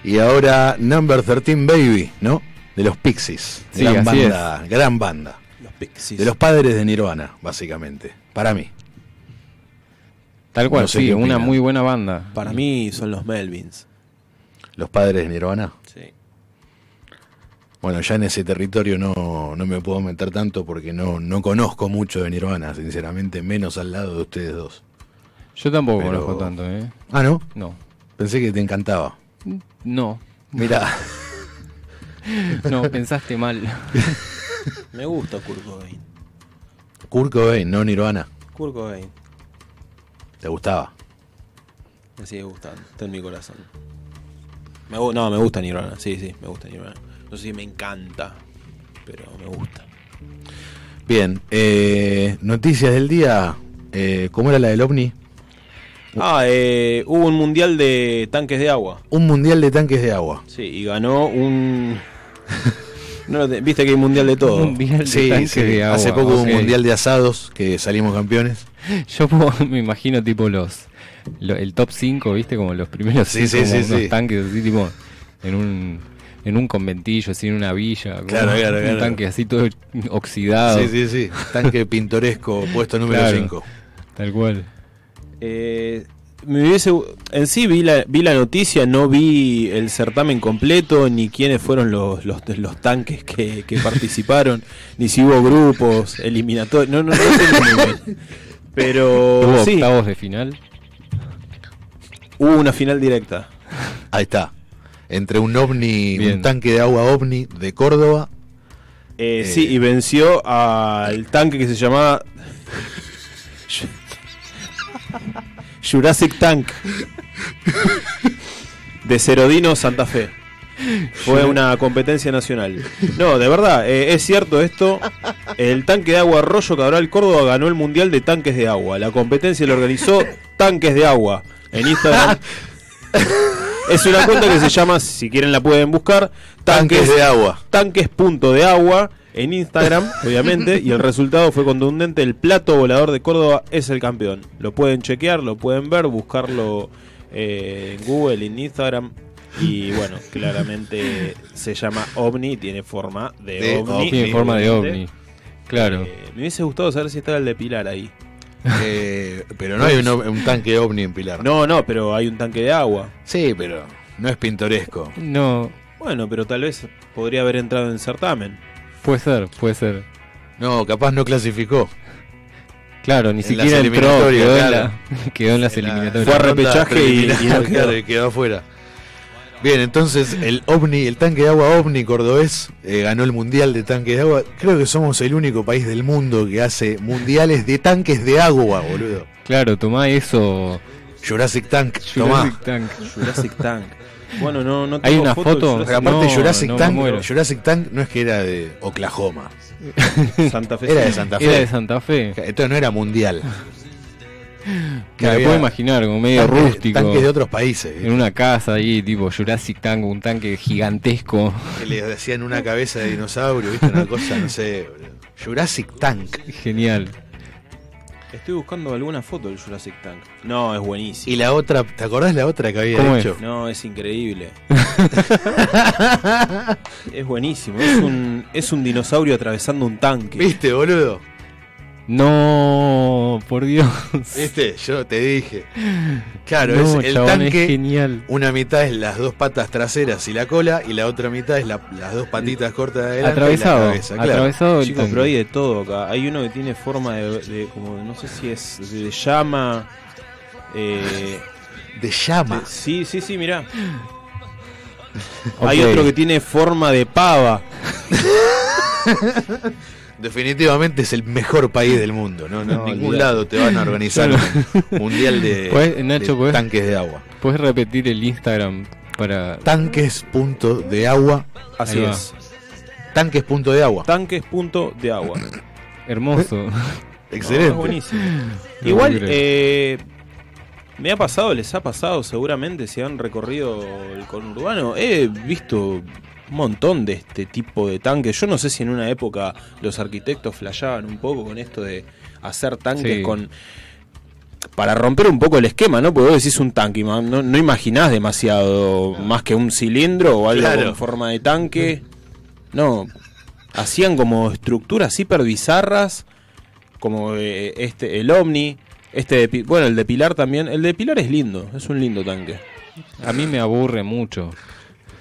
y ahora Number 13 Baby, ¿no? De los Pixies. Sí, gran así banda, gran banda. Los Pixies. De los padres de Nirvana, básicamente. Para mí. Tal cual, No sé sí, una opinan. muy buena banda. Para mí son los Melvins. Los padres de Nirvana. Sí. Bueno, ya en ese territorio no, no me puedo meter tanto porque no, no conozco mucho de Nirvana, sinceramente, menos al lado de ustedes dos. Yo tampoco Pero- conozco tanto, ¿eh? Ah, ¿no? No. Pensé que te encantaba. No. Mira, No, pensaste mal. Me gusta Kurt Cobain. Kurt Cobain, no Nirvana. Kurt Cobain. ¿Te gustaba? Me sigue gustando. Está en mi corazón. Me no, me gusta Nirvana. Sí, sí, me gusta Nirvana. No sé si me encanta, pero me gusta. Bien, eh, noticias del día. Eh, ¿Cómo era la del OVNI? Ah, eh, hubo un mundial de tanques de agua. Un mundial de tanques de agua. Sí, y ganó un. No, Viste que hay mundial de todo. Mundial de Sí, tanques sí. de agua, Hace poco hubo un mundial de asados que salimos campeones. Yo me imagino tipo los, lo- el top 5, ¿viste? Como los primeros Sí, cinco, sí, como sí, unos sí. tanques así tipo en un en un conventillo, así en una villa, como Claro, claro, un claro. tanque así todo oxidado. Sí, sí, sí. Tanque pintoresco, puesto número Claro. 5. Tal cual. Eh, me hubiese, en sí vi la, vi la noticia, no vi el certamen completo, ni quiénes fueron los, los, los tanques que, que participaron, ni si hubo grupos, eliminatorios, no, no, no sé muy bien. Pero Hubo sí, octavos de final. hubo una final directa. Ahí está. Entre un ovni, Bien. un tanque de agua ovni de Córdoba. Eh, Eh. Sí, y venció al tanque que se llamaba Jurassic Tank de Cerodino Santa Fe. Fue una competencia nacional. No, de verdad, eh, es cierto esto. El tanque de agua Arroyo Cabral Córdoba ganó el Mundial de Tanques de Agua. La competencia lo organizó Tanques de Agua en Instagram. es una cuenta que se llama, si quieren la pueden buscar, Tanques de agua. tanques.de de agua en Instagram, obviamente, y el resultado fue contundente. El plato volador de Córdoba es el campeón. Lo pueden chequear, lo pueden ver, buscarlo eh, en Google, en Instagram. Y bueno, claramente se llama OVNI, tiene forma de, De OVNI. ovni, Tiene forma de ovni. Claro. Eh, me hubiese gustado saber si estaba el de Pilar ahí. Eh, pero no hay un, un tanque ovni en Pilar. No, no, pero hay un tanque de agua. Sí, pero no es pintoresco. No, Bueno, pero tal vez podría haber entrado en certamen. Puede ser, puede ser. No, capaz no clasificó. Claro, ni En siquiera las entró, eliminatorias, quedó, en claro. la- quedó en las En la- eliminatorias. Fue a repechaje y- y no quedó. quedó afuera. Bien, entonces el ovni, el tanque de agua ovni cordobés eh, ganó el mundial de tanques de agua. Creo que somos el único país del mundo que hace mundiales de tanques de agua, boludo. Claro, tomá eso. Jurassic Tank, tomá. Jurassic Tank. Jurassic Tank. Bueno, no, no ¿Hay una foto? Jurassic Pero aparte No, Jurassic no Tank. Jurassic Tank no es que era de Oklahoma, Santa Fe. era de Santa Fe. Era de Santa Fe. Entonces no era mundial. Me había puedo imaginar, como medio Tanques- rústico. Tanques de otros países. En una casa ahí, tipo Jurassic Tank, un tanque gigantesco. Que le hacían una cabeza de dinosaurio, ¿viste? Una cosa, no sé. Jurassic Tank. Genial. Estoy buscando alguna foto del Jurassic Tank. No, es buenísimo. Y la otra, ¿te acordás la otra que había ¿Cómo hecho? No, es increíble. es buenísimo. Es un, es un dinosaurio atravesando un tanque. ¿Viste, boludo? No, por Dios. ¿Viste? Yo te dije. Claro, No, es el chabón, es tanque. genial. Una mitad es las dos patas traseras y la cola, y la otra mitad es la- las dos patitas cortas de adelante. Atravesado, Y la cabeza, claro. atravesado el Chicos, tanque. pero hay de todo acá. Hay uno que tiene forma de, de como, no sé si es de llama. Eh, De llama. de- sí, sí, sí, mirá. Hay otro que tiene forma de pava. Definitivamente es el mejor país del mundo. No, no, No, en ningún olvidate. lado te van a organizar un mundial de, Nacho, de tanques de agua. ¿Puedes repetir el Instagram para. Tanques punto de agua. Así es. Tanques punto de agua. Tanques punto de agua. Hermoso. Excelente. No, buenísimo. Igual, eh, me ha pasado, les ha pasado seguramente si han recorrido el conurbano. He visto un montón de este tipo de tanques. Yo no sé si en una época los arquitectos flasheaban un poco con esto de hacer tanques Sí. con para romper un poco el esquema, ¿no? Porque vos decís un tanque, no, no imaginás demasiado más que un cilindro o algo Claro. con forma de tanque. No, hacían como estructuras hiper bizarras, como eh, este, el Omni, este de bueno, el de Pilar también. El de Pilar es lindo, es un lindo tanque. A mí me aburre mucho.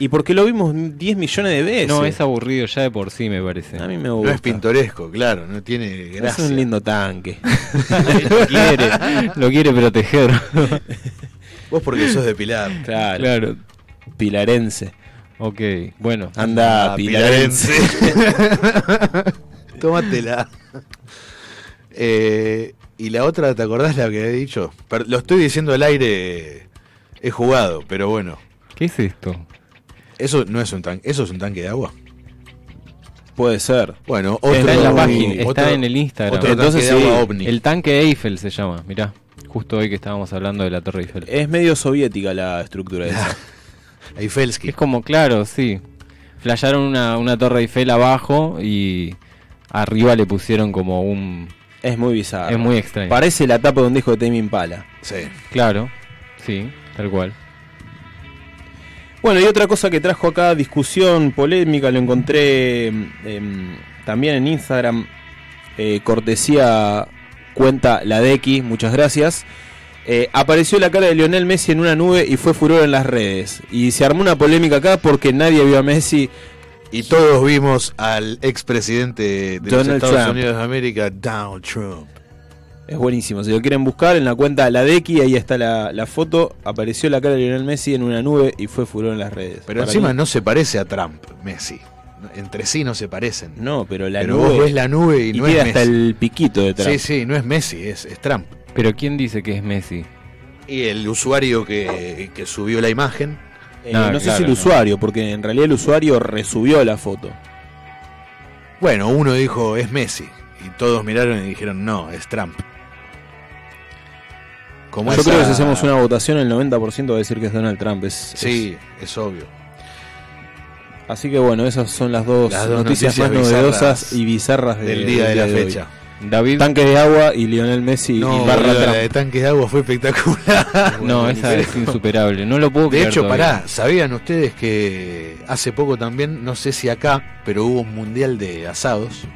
Y porque lo vimos 10 millones de veces. No, es aburrido ya de por sí, me parece. A mí me No gusta. es pintoresco, claro, no tiene Es gracia. un lindo tanque. lo quiere, lo quiere proteger. Vos porque sos de Pilar. Claro. claro. Pilarense. Ok, bueno. Anda, Ah, pilarense. Tómatela. Eh, y la otra, ¿te acordás la que he dicho? Lo estoy diciendo al aire, he jugado, pero bueno. ¿Qué es esto? Eso no es un tanque, eso es un tanque de agua. Puede ser. Bueno, otro, está en la página, otro- está en el Instagram. Otro Entonces tanque de sí, agua ovni. El tanque Eiffel se llama, mirá. Justo hoy que estábamos hablando de la Torre Eiffel. Es medio soviética la estructura esa. Eiffelski. Es como, claro, sí. Flasharon una, una Torre Eiffel abajo y arriba le pusieron como un... Es muy bizarro. Es muy extraño. Parece la tapa de un disco de Tame Impala. Sí. Claro, sí, tal cual. Bueno, y otra cosa que trajo acá discusión, polémica, lo encontré em, también en Instagram, eh, cortesía cuenta la de X, muchas gracias. Eh, apareció la cara de Lionel Messi en una nube y fue furor en las redes. Y se armó una polémica acá porque nadie vio a Messi. Y todos vimos al expresidente de los Estados Trump. Unidos de América, Donald Trump. Es buenísimo, si lo quieren buscar en la cuenta la de X, ahí está la, la foto. Apareció la cara de Lionel Messi en una nube y fue furor en las redes. Pero Para encima mí- no se parece a Trump, Messi. Entre sí no se parecen. No, pero la Pero nube. vos ves la nube y, y no queda es hasta Messi. el piquito de Trump. Sí, sí, no es Messi, es, es Trump. Pero ¿quién dice que es Messi? Y el usuario que, que subió la imagen. Eh, No, no sé claro, si el no. usuario, porque en realidad el usuario resubió la foto. Bueno, uno dijo es Messi. Y todos miraron y dijeron no, es Trump. Como Yo esa- creo que si hacemos una votación, el 90% va a decir que es Donald Trump. Es, Sí, es obvio. Así que bueno, esas son las dos, Las dos noticias, noticias más novedosas y bizarras de- Del día de la hoy. fecha. David... Tanque de agua y Lionel Messi No, y barra la de tanques de agua fue espectacular. No, esa es insuperable. No lo puedo De creer hecho, todavía. pará, ¿sabían ustedes que hace poco también, no sé si acá, pero hubo un mundial de asados?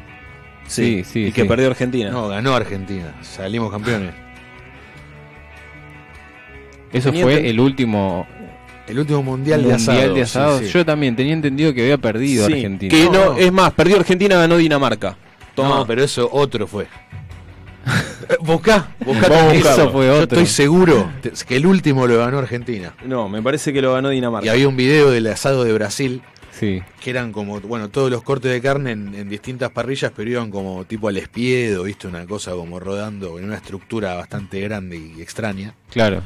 Sí, sí, Y que perdió Argentina. No, ganó Argentina, salimos campeones. Eso Tenía fue el último El último mundial, de mundial asados. de asados. sí, sí. Yo también tenía entendido que había perdido Sí, Argentina. Que no, No. es más, perdió Argentina, ganó Dinamarca. Toma. No, pero eso otro fue. Eh, Buscá, buscá. Eso fue Yo otro. estoy seguro que el último lo ganó Argentina. No, me parece que lo ganó Dinamarca. Y había un video del asado de Brasil Sí, que eran como, bueno, todos los cortes de carne en, en distintas parrillas, pero iban como tipo al espiedo, viste, una cosa como rodando en una estructura bastante grande y extraña, claro.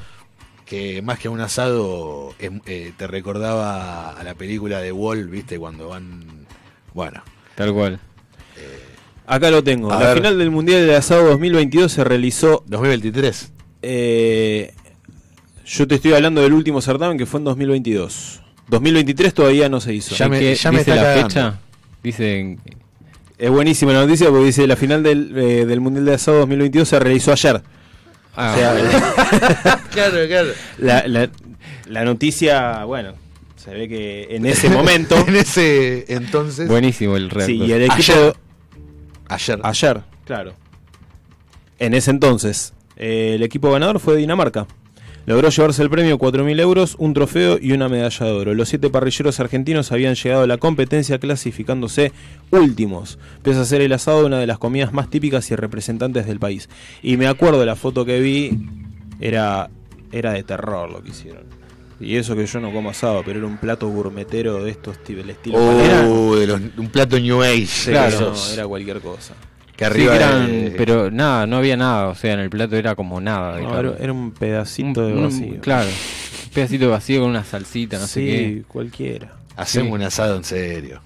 Que más que un asado em, eh, te recordaba a la película de Wall, viste, cuando van, bueno, Tal cual. Acá lo tengo. A la ver. final del Mundial de Asado 2022 se realizó 2023. Eh, yo te estoy hablando del último certamen que fue en 2022. 2023 todavía no se hizo. Ya me- ¿Qué- ya me dice está la cagando. fecha? Dice Es buenísima la noticia porque dice la final del, eh, del Mundial de Asado 2022 se realizó ayer. Ah, O sea, claro, claro. la, la- la noticia, bueno, se ve que en ese momento. en ese entonces, buenísimo el reactor. sí, y el equipo. Ayer. ayer, Ayer, claro. En ese entonces, eh, el equipo ganador fue Dinamarca. Logró llevarse el premio 4.000 euros, un trofeo y una medalla de oro. Los siete parrilleros argentinos habían llegado a la competencia clasificándose últimos, pese a ser el asado una de las comidas más típicas y representantes del país. Y me acuerdo de la foto que vi, era, era de terror lo que hicieron. Y eso que yo no como asado, pero era un plato gourmetero de estos, tipo, el estilo... Oh, de los- un plato New Age. claro, no, era cualquier cosa. Que arriba eran, de- pero nada, no había nada, o sea, en el plato era como nada. de No, carne. era, un pedacito Un- de un- vacío. claro, un pedacito de vacío con una salsita, no sé sí, cualquiera. Hacemos Sí. un asado en serio.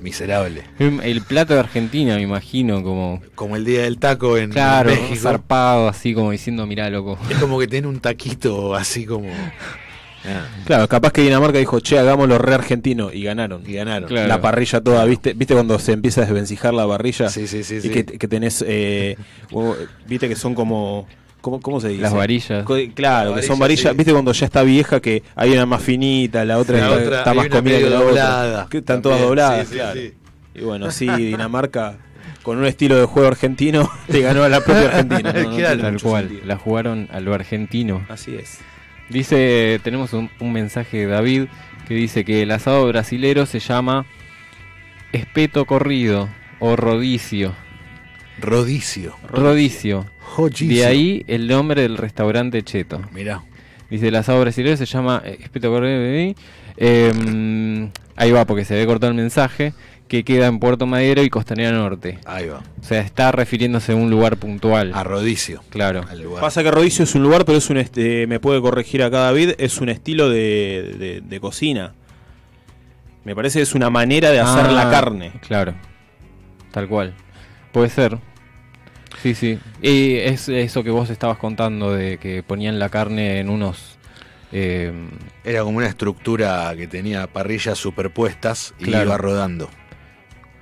Miserable. qué. El, el plato de Argentina, me imagino, como... Como el día del taco en Claro, México. zarpado, así como diciendo, mirá, loco. Es como que tiene un taquito así como. Ah, Claro, capaz que Dinamarca dijo, che, hagámoslo re argentino y ganaron. y ganaron. Claro. La parrilla toda, ¿viste? ¿Viste cuando se empieza a desvencijar la parrilla? Sí, sí, sí. Y sí. que, que tenés, eh, viste que son como ¿Cómo, cómo se dice? Las varillas. Claro, Las que son varillas, sí. ¿Viste cuando ya está vieja que hay una más finita, la otra, La está- otra, está hay más comida que la doblada. otra? Que están todas dobladas, sí, sí, claro. sí. Y bueno, así Dinamarca, con un estilo de juego argentino, le ganó a la propia Argentina. No, no Tal cual. sentido. La jugaron a lo argentino. Así es. Dice, tenemos un, un mensaje de David que dice que el asado brasilero se llama espeto corrido o rodicio. Rodicio. Rodicio. De ahí el nombre del restaurante Cheto. Mirá. Dice el asado brasileño se llama eh, espeto corrido. eh, ahí va porque se ve cortado el mensaje que queda en Puerto Madero y Costanera Norte. Ahí va. O sea, está refiriéndose a un lugar puntual. A Rodicio. Claro. Al lugar. Pasa que Rodicio es un lugar, pero es un este, me puede corregir acá David, es un estilo de, de- de cocina. Me parece que es una manera de hacer Ah, la carne. Claro. Tal cual. Puede ser. Sí, sí. Y es eso que vos estabas contando de que ponían la carne en unos... eh, Era como una estructura que tenía parrillas superpuestas y Claro. iba rodando.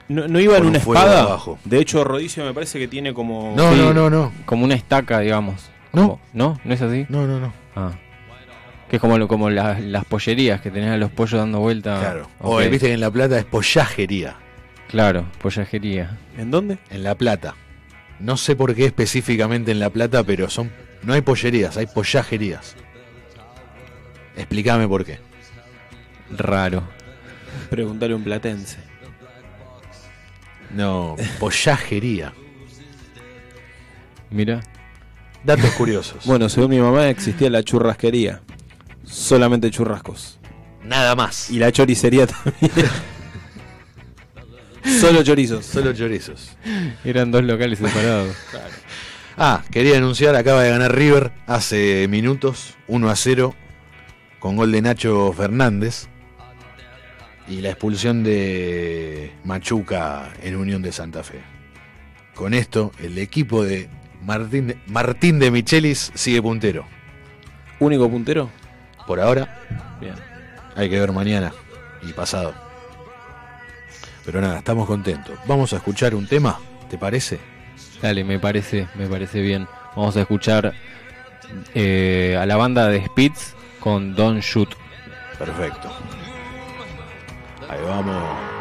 No, no iba en una espada. abajo. De hecho, Rodicio me parece que tiene como. No, sí, no, no, no. Como una estaca, digamos. ¿No? Como- ¿No? ¿No es así? No, no, no. Ah. Que es como, lo- como las, las pollerías que tenían a los pollos dando vuelta. Claro. O eh, viste que en La Plata es pollajería. Claro, pollajería. ¿En dónde? En La Plata. No sé por qué específicamente en La Plata, pero son no hay pollerías, hay pollajerías. Explícame por qué. Raro. Preguntarle a un platense. No, pollajería. Mira. Datos curiosos. Bueno, según mi mamá existía la churrasquería. Solamente churrascos. Nada más. Y la choricería también. Solo chorizos. Solo chorizos. Eran dos locales separados. Ah, quería anunciar, acaba de ganar River hace minutos, 1 a 0, con gol de Nacho Fernández. Y la expulsión de Machuca en Unión de Santa Fe. Con esto, el equipo de Martín de, Martín de Michelis sigue puntero. ¿Único puntero? Por ahora, Bien. hay que ver mañana y pasado. Pero nada, estamos contentos. Vamos a escuchar un tema, ¿te parece? Dale, me parece, me parece bien. Vamos a escuchar eh, a la banda de Spitz con Don't Shoot. Perfecto. Ahí vamos. and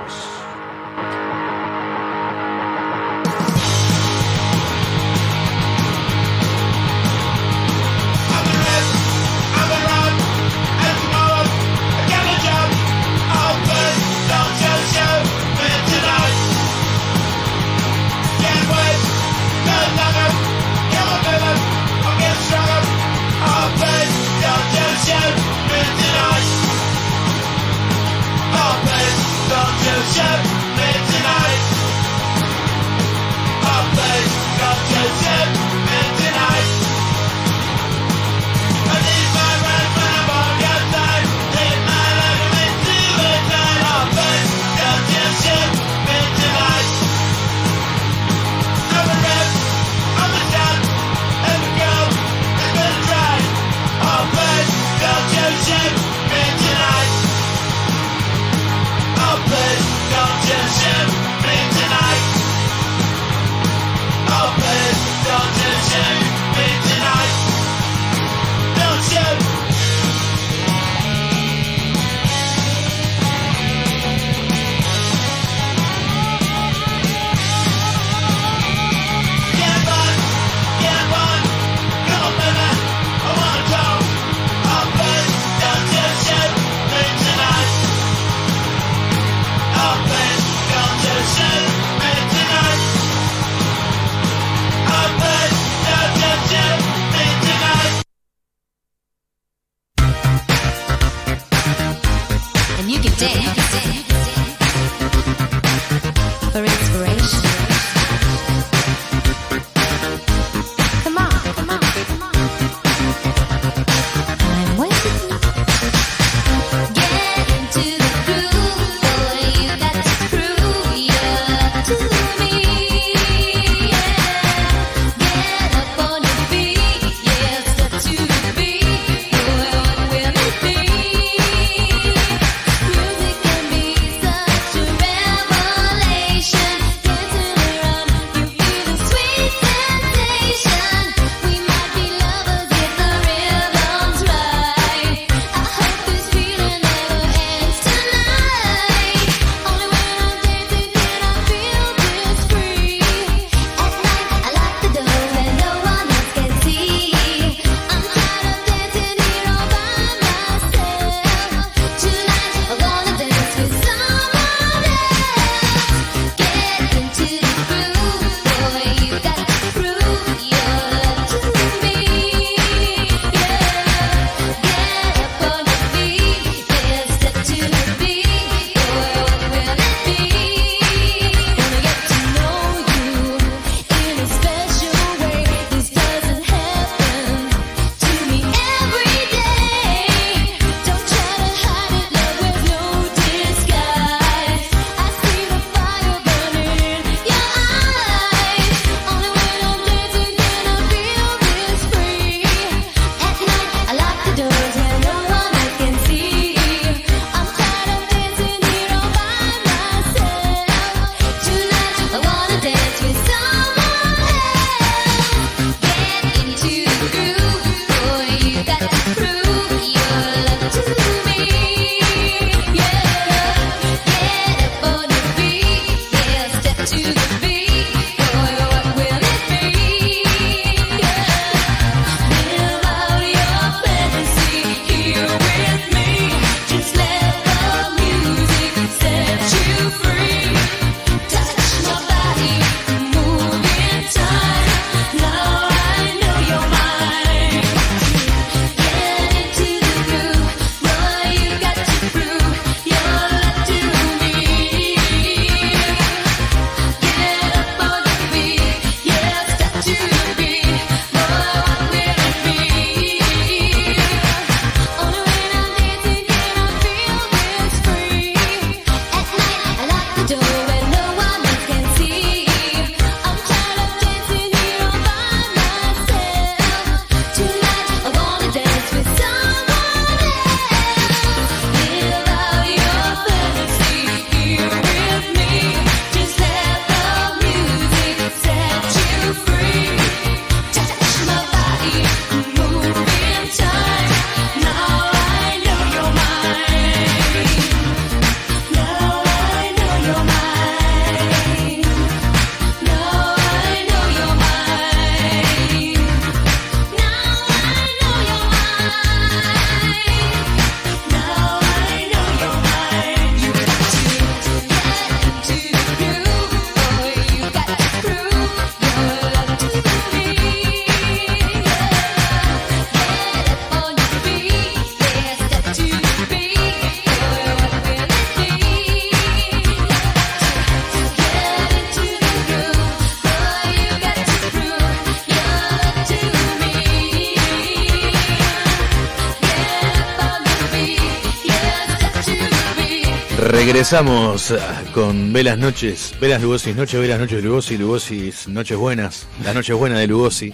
Regresamos ah, con Velas Noches, Velas Lugosi, Noches, Velas Noches Lugosi, Lugosi, Noches Buenas, las Noches Buenas de Lugosi.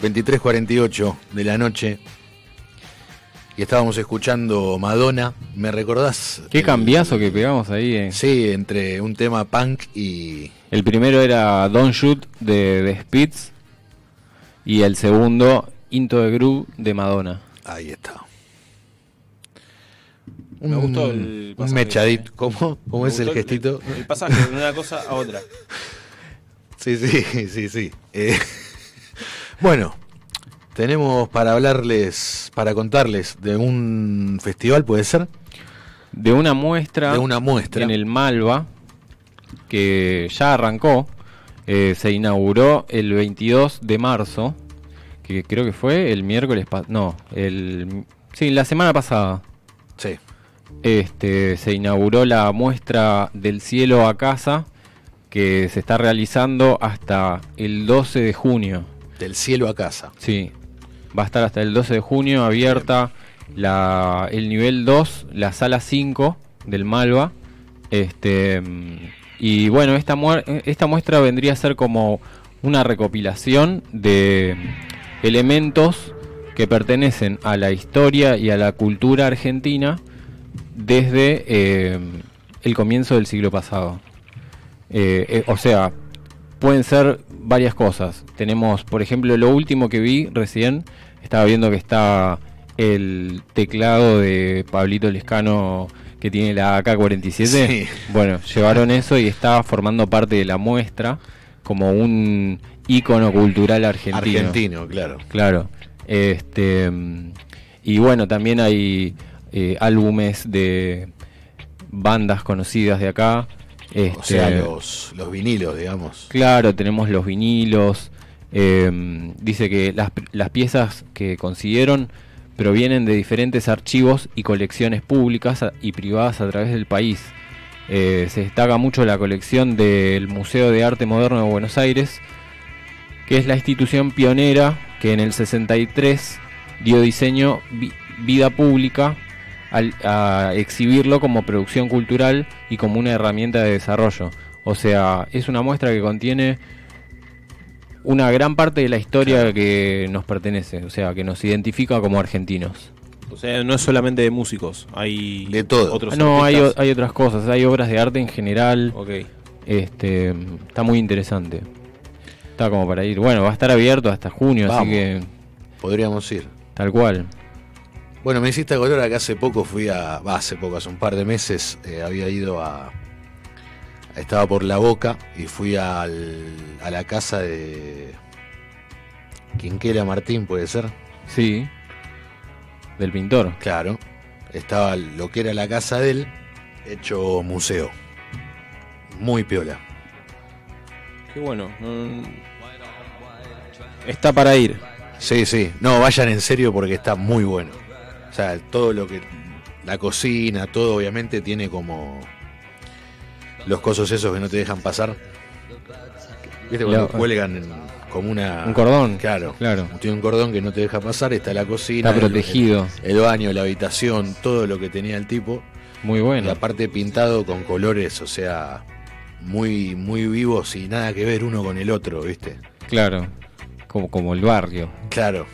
23.48 de la noche. Y estábamos escuchando Madonna. ¿Me recordás? Qué cambiazo que pegamos ahí. eh. Sí, entre un tema punk y. El primero era Don't Shoot de, de Spitz y el segundo Into the Groove de Madonna. Ahí está. Me Un- gustó el Un pasaje. mechadito. ¿Cómo, cómo Me es el gestito? El pasaje de una cosa a otra. Sí, sí, sí, sí. Eh, bueno, tenemos para hablarles, para contarles de un festival, ¿puede ser? De una muestra. De una muestra. En el Malva, que ya arrancó. eh, se inauguró el 22 de marzo. Que creo que fue el miércoles. No, el. Sí, la semana pasada. Sí. Este, se inauguró la muestra del cielo a casa que se está realizando hasta el 12 de junio. Del cielo a casa. Sí, va a estar hasta el 12 de junio abierta la, el nivel 2, la sala 5 del Malva. Este, y bueno, esta, esta muestra vendría a ser como una recopilación de elementos que pertenecen a la historia y a la cultura argentina desde eh, el comienzo del siglo pasado. Eh, eh, o sea, pueden ser varias cosas. Tenemos, por ejemplo, lo último que vi recién, estaba viendo que está el teclado de Pablito Lescano que tiene la AK-47. Sí. Bueno, llevaron eso y está formando parte de la muestra como un ícono cultural argentino. Argentino, claro. Claro. Este, y bueno, también hay eh, álbumes de bandas conocidas de acá. O Este, sea, los, los vinilos, digamos. Claro, tenemos los vinilos. eh, dice que las, las piezas que consiguieron provienen de diferentes archivos y colecciones públicas y privadas a través del país. Eh, se destaca mucho la colección del Museo de Arte Moderno de Buenos Aires, que es la institución pionera que en el 63 dio diseño vi- vida pública al, a exhibirlo como producción cultural y como una herramienta de desarrollo. O sea, es una muestra que contiene una gran parte de la historia que nos pertenece, o sea, que nos identifica como argentinos. O sea, no es solamente de músicos, hay de todo. otros No, hay, otras cosas, hay obras de arte en general. Ok. Este, está muy interesante. Está como para ir. Bueno, va a estar abierto hasta junio, Vamos. así que Podríamos ir. tal cual. Bueno, me hiciste acordar que hace poco fui a. hace poco, hace un par de meses, eh, había ido a. Estaba por la boca y fui al, a la casa de. Quinquela Martín, puede ser. Sí. Del pintor. Claro. Estaba lo que era la casa de él, hecho museo. Muy piola. Qué bueno. no- Está para ir. Sí, sí. No, vayan en serio porque está muy bueno. Sea, todo lo que. La cocina, todo obviamente tiene como. Los cosos esos que no te dejan pasar. ¿Viste cuando Lo- cuelgan en- como una. Un cordón. Claro. Claro. Tiene un cordón que no te deja pasar. Está la cocina. Está protegido. El, el baño, la habitación, todo lo que tenía el tipo. Muy Y bueno. aparte pintado con colores, o sea. Muy, muy vivos y nada que ver uno con el otro, ¿viste? Claro. Como, como el barrio. Claro,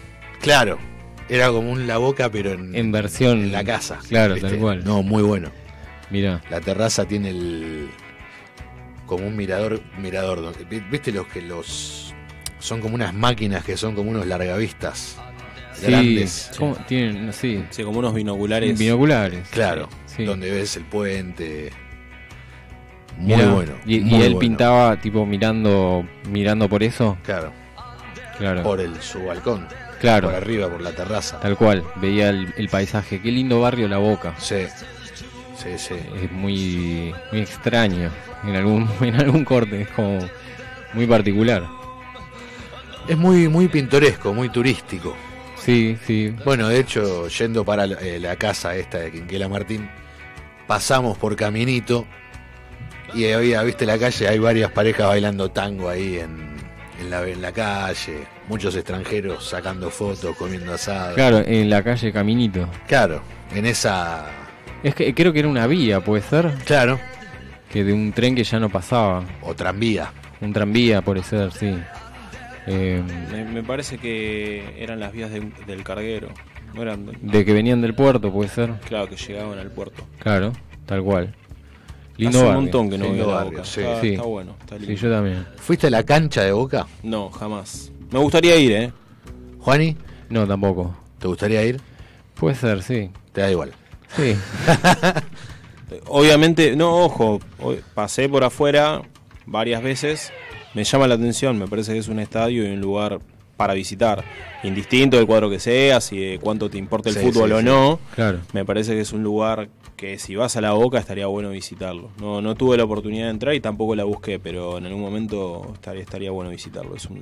claro. Era como un la boca, pero en, En versión. en la casa. Claro, ¿viste? tal cual. No, muy bueno. Mira. La terraza tiene el. como un mirador. mirador donde- vi- ¿Viste los que los. son como unas máquinas que son como unos largavistas Sí. grandes? Tienen, sí. Sí, como unos binoculares. Binoculares. Claro, Sí. donde ves el puente. Muy Mirá, bueno. Y, él bueno. pintaba tipo mirando mirando por eso. Claro, Claro. por el, su balcón. Claro. Por arriba, por la terraza. Tal cual. Veía el, el paisaje. Qué lindo barrio La Boca. Sí, sí, sí. Es muy muy extraño en algún en algún corte. Es como muy particular. Es muy, muy pintoresco, muy turístico. Sí, sí. Bueno, de hecho, yendo para la, eh, la casa esta de Quinquela Martín, pasamos por Caminito y había, viste la calle, hay varias parejas bailando tango ahí en, en la, en la calle, muchos extranjeros sacando fotos, comiendo asado. Claro, en la calle Caminito. Claro, en esa Es que creo que era una vía, puede ser. Claro. Que de un tren que ya no pasaba. O tranvía. Un tranvía, puede ser, sí. Eh, Me, me parece que eran las vías de- del carguero. No eran. de que venían del puerto, puede ser. Claro, que llegaban al puerto. Claro, tal cual. Lindo Hace un montón que no Lindo voy a la barrio, Boca. sí. Está, Sí. está bueno, está lindo. Sí, yo también. ¿Fuiste a la cancha de Boca? No, jamás. Me gustaría ir, ¿eh? Juani, No, tampoco. ¿te gustaría ir? Puede ser, sí. Te da igual. Sí. Obviamente, no, ojo, pasé por afuera varias veces. Me llama la atención, me parece que es un estadio y un lugar para visitar. Indistinto del cuadro que seas y de cuánto te importa el Sí, fútbol sí, o sí. no. Claro. Me parece que es un lugar que si vas a la boca estaría bueno visitarlo. No, no tuve la oportunidad de entrar y tampoco la busqué, pero en algún momento estaría, estaría bueno visitarlo. Es un,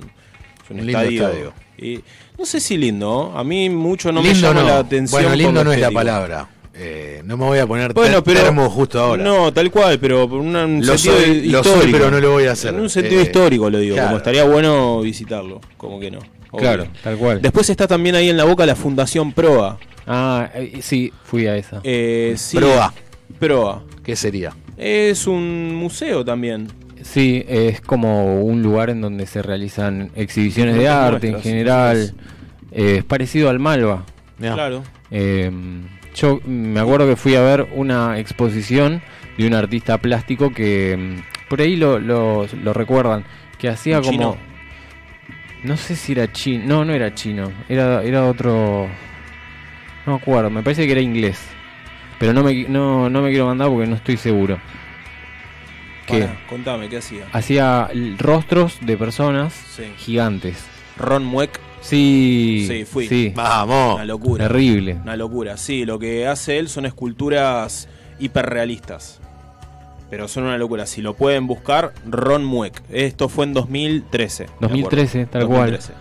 es un Un lindo estadio. estadio. Y, no sé si lindo, ¿no? a mí mucho no me llama no. la atención. Bueno, lindo no es la palabra. Eh, no me voy a poner Bueno, ter- pero termo justo ahora. No, tal cual, pero por una- un Lo sentido soy- lo histórico. soy, pero no lo voy a hacer. En un sentido Eh, histórico lo digo, claro. como estaría bueno visitarlo, como que no. obvio. Claro, tal cual. Después está también ahí en la boca la Fundación Proa. Ah, eh, sí, fui a esa. Eh, sí, Proa. Proa. ¿Qué sería? Es un museo también. Sí, es como un lugar en donde se realizan exhibiciones de Muestras, arte en general. Eh, es parecido al Malva. Claro. Eh, yo me acuerdo que fui a ver una exposición de un artista plástico que mm, por ahí lo, lo- lo recuerdan, que hacía ¿Un como... chino? No sé si era chino, no, no era chino, era, era otro... No me acuerdo, me parece que era inglés. Pero no me, no, no me quiero mandar porque no estoy seguro. Que contame, ¿qué hacía? hacía rostros de personas Sí. gigantes. Ron Mueck. Sí, Sí, fui. sí. Vamos. Una locura. Terrible. Una locura. Sí, lo que hace él son esculturas hiperrealistas. Pero son una locura. Si lo pueden buscar, Ron Mueck. Esto fue en 2013. me acuerdo. 2013, tal cual. 2013.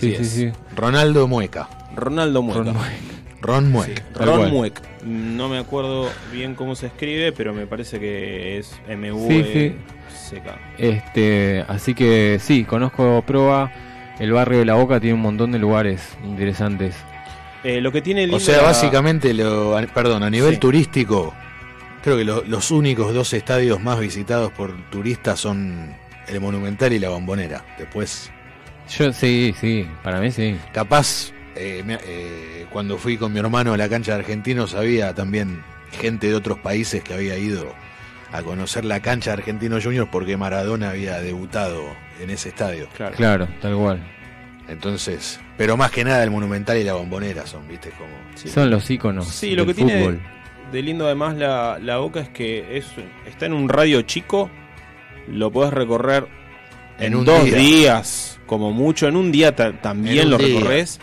Sí, Así sí, es. sí. Ronaldo Mueca. Ronaldo Mueca. Ron Ron Mueca. Tal Ron cual. Mueck. No me acuerdo bien cómo se escribe, pero me parece que es m u Sí, e sí. c k Este, así que sí, conozco Proa. El barrio de La Boca tiene un montón de lugares interesantes. Eh, lo que tiene O lindo sea, básicamente, lo, perdón, a nivel Sí. turístico, creo que lo- los únicos dos estadios más visitados por turistas son el Monumental y la Bombonera. Después, Yo sí, sí, para mí sí. capaz, eh, eh, cuando fui con mi hermano a la cancha de Argentinos, había también gente de otros países que había ido a conocer la cancha de Argentinos Juniors porque Maradona había debutado en ese estadio. Claro. Claro, tal cual. Entonces, pero más que nada el Monumental y la Bombonera son, viste, como... Sí. Son los íconos Sí, del lo que tiene fútbol. de lindo además la, la boca es que es, está en un radio chico, lo podés recorrer en, En un dos día. días, como mucho, en un día ta- En también un lo día. recorres.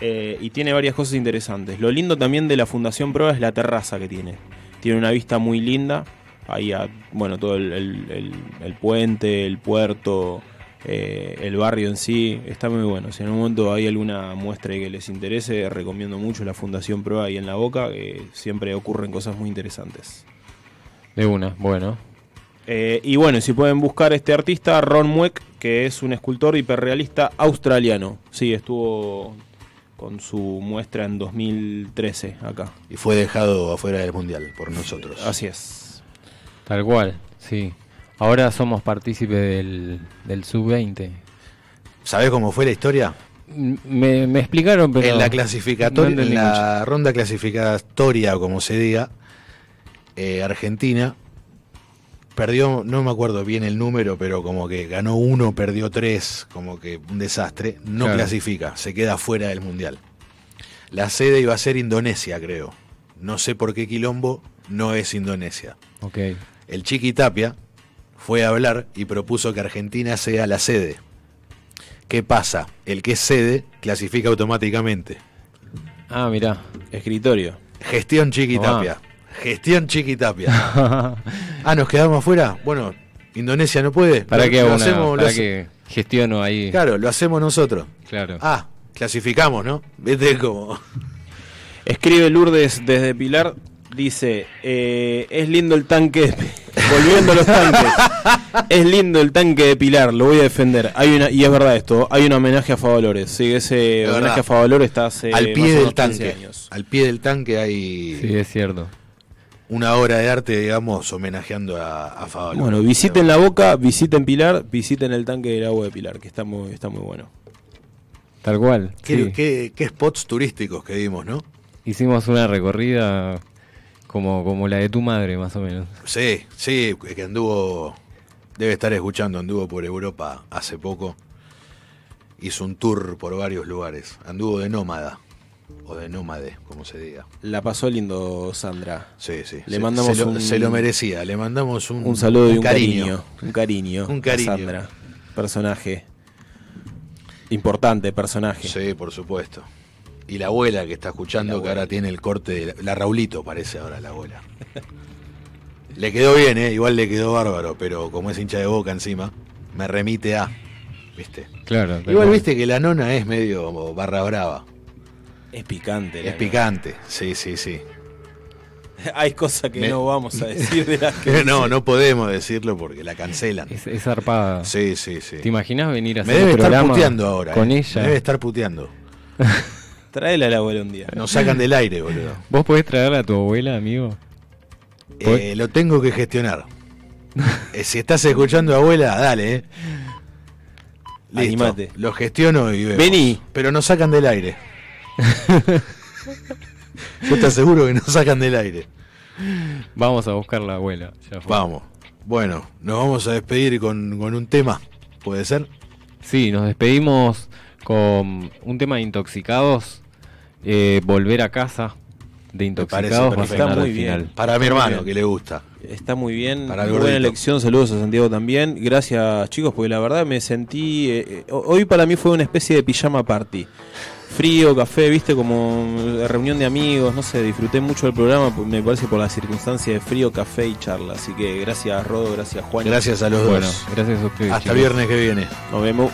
Eh, y tiene varias cosas interesantes. Lo lindo también de la Fundación Proa es la terraza que tiene. Tiene una vista muy linda. Ahí, a- bueno, todo el, el- el- el puente, el puerto, eh, el barrio en sí, está muy bueno. Si en un momento hay alguna muestra que les interese, recomiendo mucho la Fundación Proa ahí en La Boca, que siempre ocurren cosas muy interesantes. De una, bueno. Eh, y bueno, si pueden buscar este artista, Ron Mueck, que es un escultor hiperrealista australiano. Sí, estuvo con su muestra en 2013 acá. Y fue dejado afuera del Mundial por nosotros. Así es. Tal cual, sí. Ahora somos partícipes del, del sub-20. ¿Sabés cómo fue la historia? Me, me explicaron, pero. en la clasificatoria, en la ronda clasificatoria, o como se diga, eh, Argentina perdió, no me acuerdo bien el número, pero como que ganó uno, perdió tres, como que un desastre. No Claro. clasifica, se queda fuera del mundial. La sede iba a ser Indonesia, creo. No sé por qué quilombo no es Indonesia. Ok. El Chiqui Tapia fue a hablar y propuso que Argentina sea la sede. ¿Qué pasa? El que es sede clasifica automáticamente. Ah, mirá. Escritorio. Gestión Chiqui. Tapia. Gestión Chiqui Tapia. ah, nos quedamos afuera. Bueno, Indonesia no puede. ¿Para Lo- qué, lo una- hacemos, lo para hace- qué gestiono ahí? Claro, lo hacemos nosotros. Claro. Ah, clasificamos, ¿no? Viste como. Escribe Lourdes desde Pilar, dice, eh, es lindo el tanque, volviendo a los tanques, es lindo el tanque de Pilar, lo voy a defender. Hay una Y es verdad esto, hay un homenaje a Favalores, sí, ese homenaje a Favalores está hace al más pie o del menos 15 tanque. años. Al pie del tanque hay. Sí, es cierto. Una obra de arte, digamos, homenajeando a, a Favaloro. Bueno, visiten la boca, visiten Pilar, visiten el tanque del agua de Pilar, que está muy, está muy bueno. Tal cual. ¿Qué, sí. qué- qué spots turísticos que dimos, ¿no? Hicimos una recorrida como, como la de tu madre, más o menos. Sí, sí, que anduvo, debe estar escuchando, anduvo por Europa hace poco. Hizo un tour por varios lugares. Anduvo de nómada, o de nómade, como se diga. La pasó lindo Sandra. Sí, sí. Le se, mandamos se lo, un, se lo merecía, le mandamos un, un saludo y un un cariño. Un cariño. Un a cariño. Sandra. Personaje. Importante personaje. Sí, por supuesto. Y la abuela que está escuchando, que ahora tiene el corte de la, la Raulito, parece ahora la abuela. le quedó bien, ¿eh? igual le quedó bárbaro, pero como es hincha de boca encima, me remite a. ¿Viste? Claro. Igual viste que la nona es medio barra brava. Es picante. la Es picante, sí, sí, sí. Hay cosas que Me- no vamos a decir de las que no, dice. no podemos decirlo porque la cancelan. Es, es zarpada. Sí, sí, sí. ¿Te imaginas venir a Me hacer debe un estar programa puteando ahora. con eh. ella? Me debe estar puteando. Traela a la abuela un día. Nos sacan del aire, boludo. ¿Vos podés traerle a tu abuela, amigo? Eh, lo tengo que gestionar. Eh, si estás escuchando, abuela, dale, eh. Listo. Animate. Lo gestiono y vemos. Vení. Pero nos sacan del aire. Yo te aseguro que nos sacan del aire. Vamos a buscar la abuela. ya fue. Vamos. Bueno, nos vamos a despedir con, con un tema. ¿Puede ser? Sí, nos despedimos con un tema de intoxicados. eh, volver a casa de intoxicados Está muy bien. final. Para mi hermano, que le gusta. Está muy bien. Para Muy buena elección. Saludos a Santiago también. Gracias, chicos, porque la verdad me sentí. eh, eh, hoy para mí fue una especie de pijama party. Frío, café, viste, como reunión de amigos. No sé, disfruté mucho del programa. pues, Me parece por la circunstancia de frío, café y charla. Así que gracias, Rodo. Gracias, Juan. Gracias a los Bueno, dos. gracias a ustedes. Hasta chicos. viernes que viene. Nos vemos.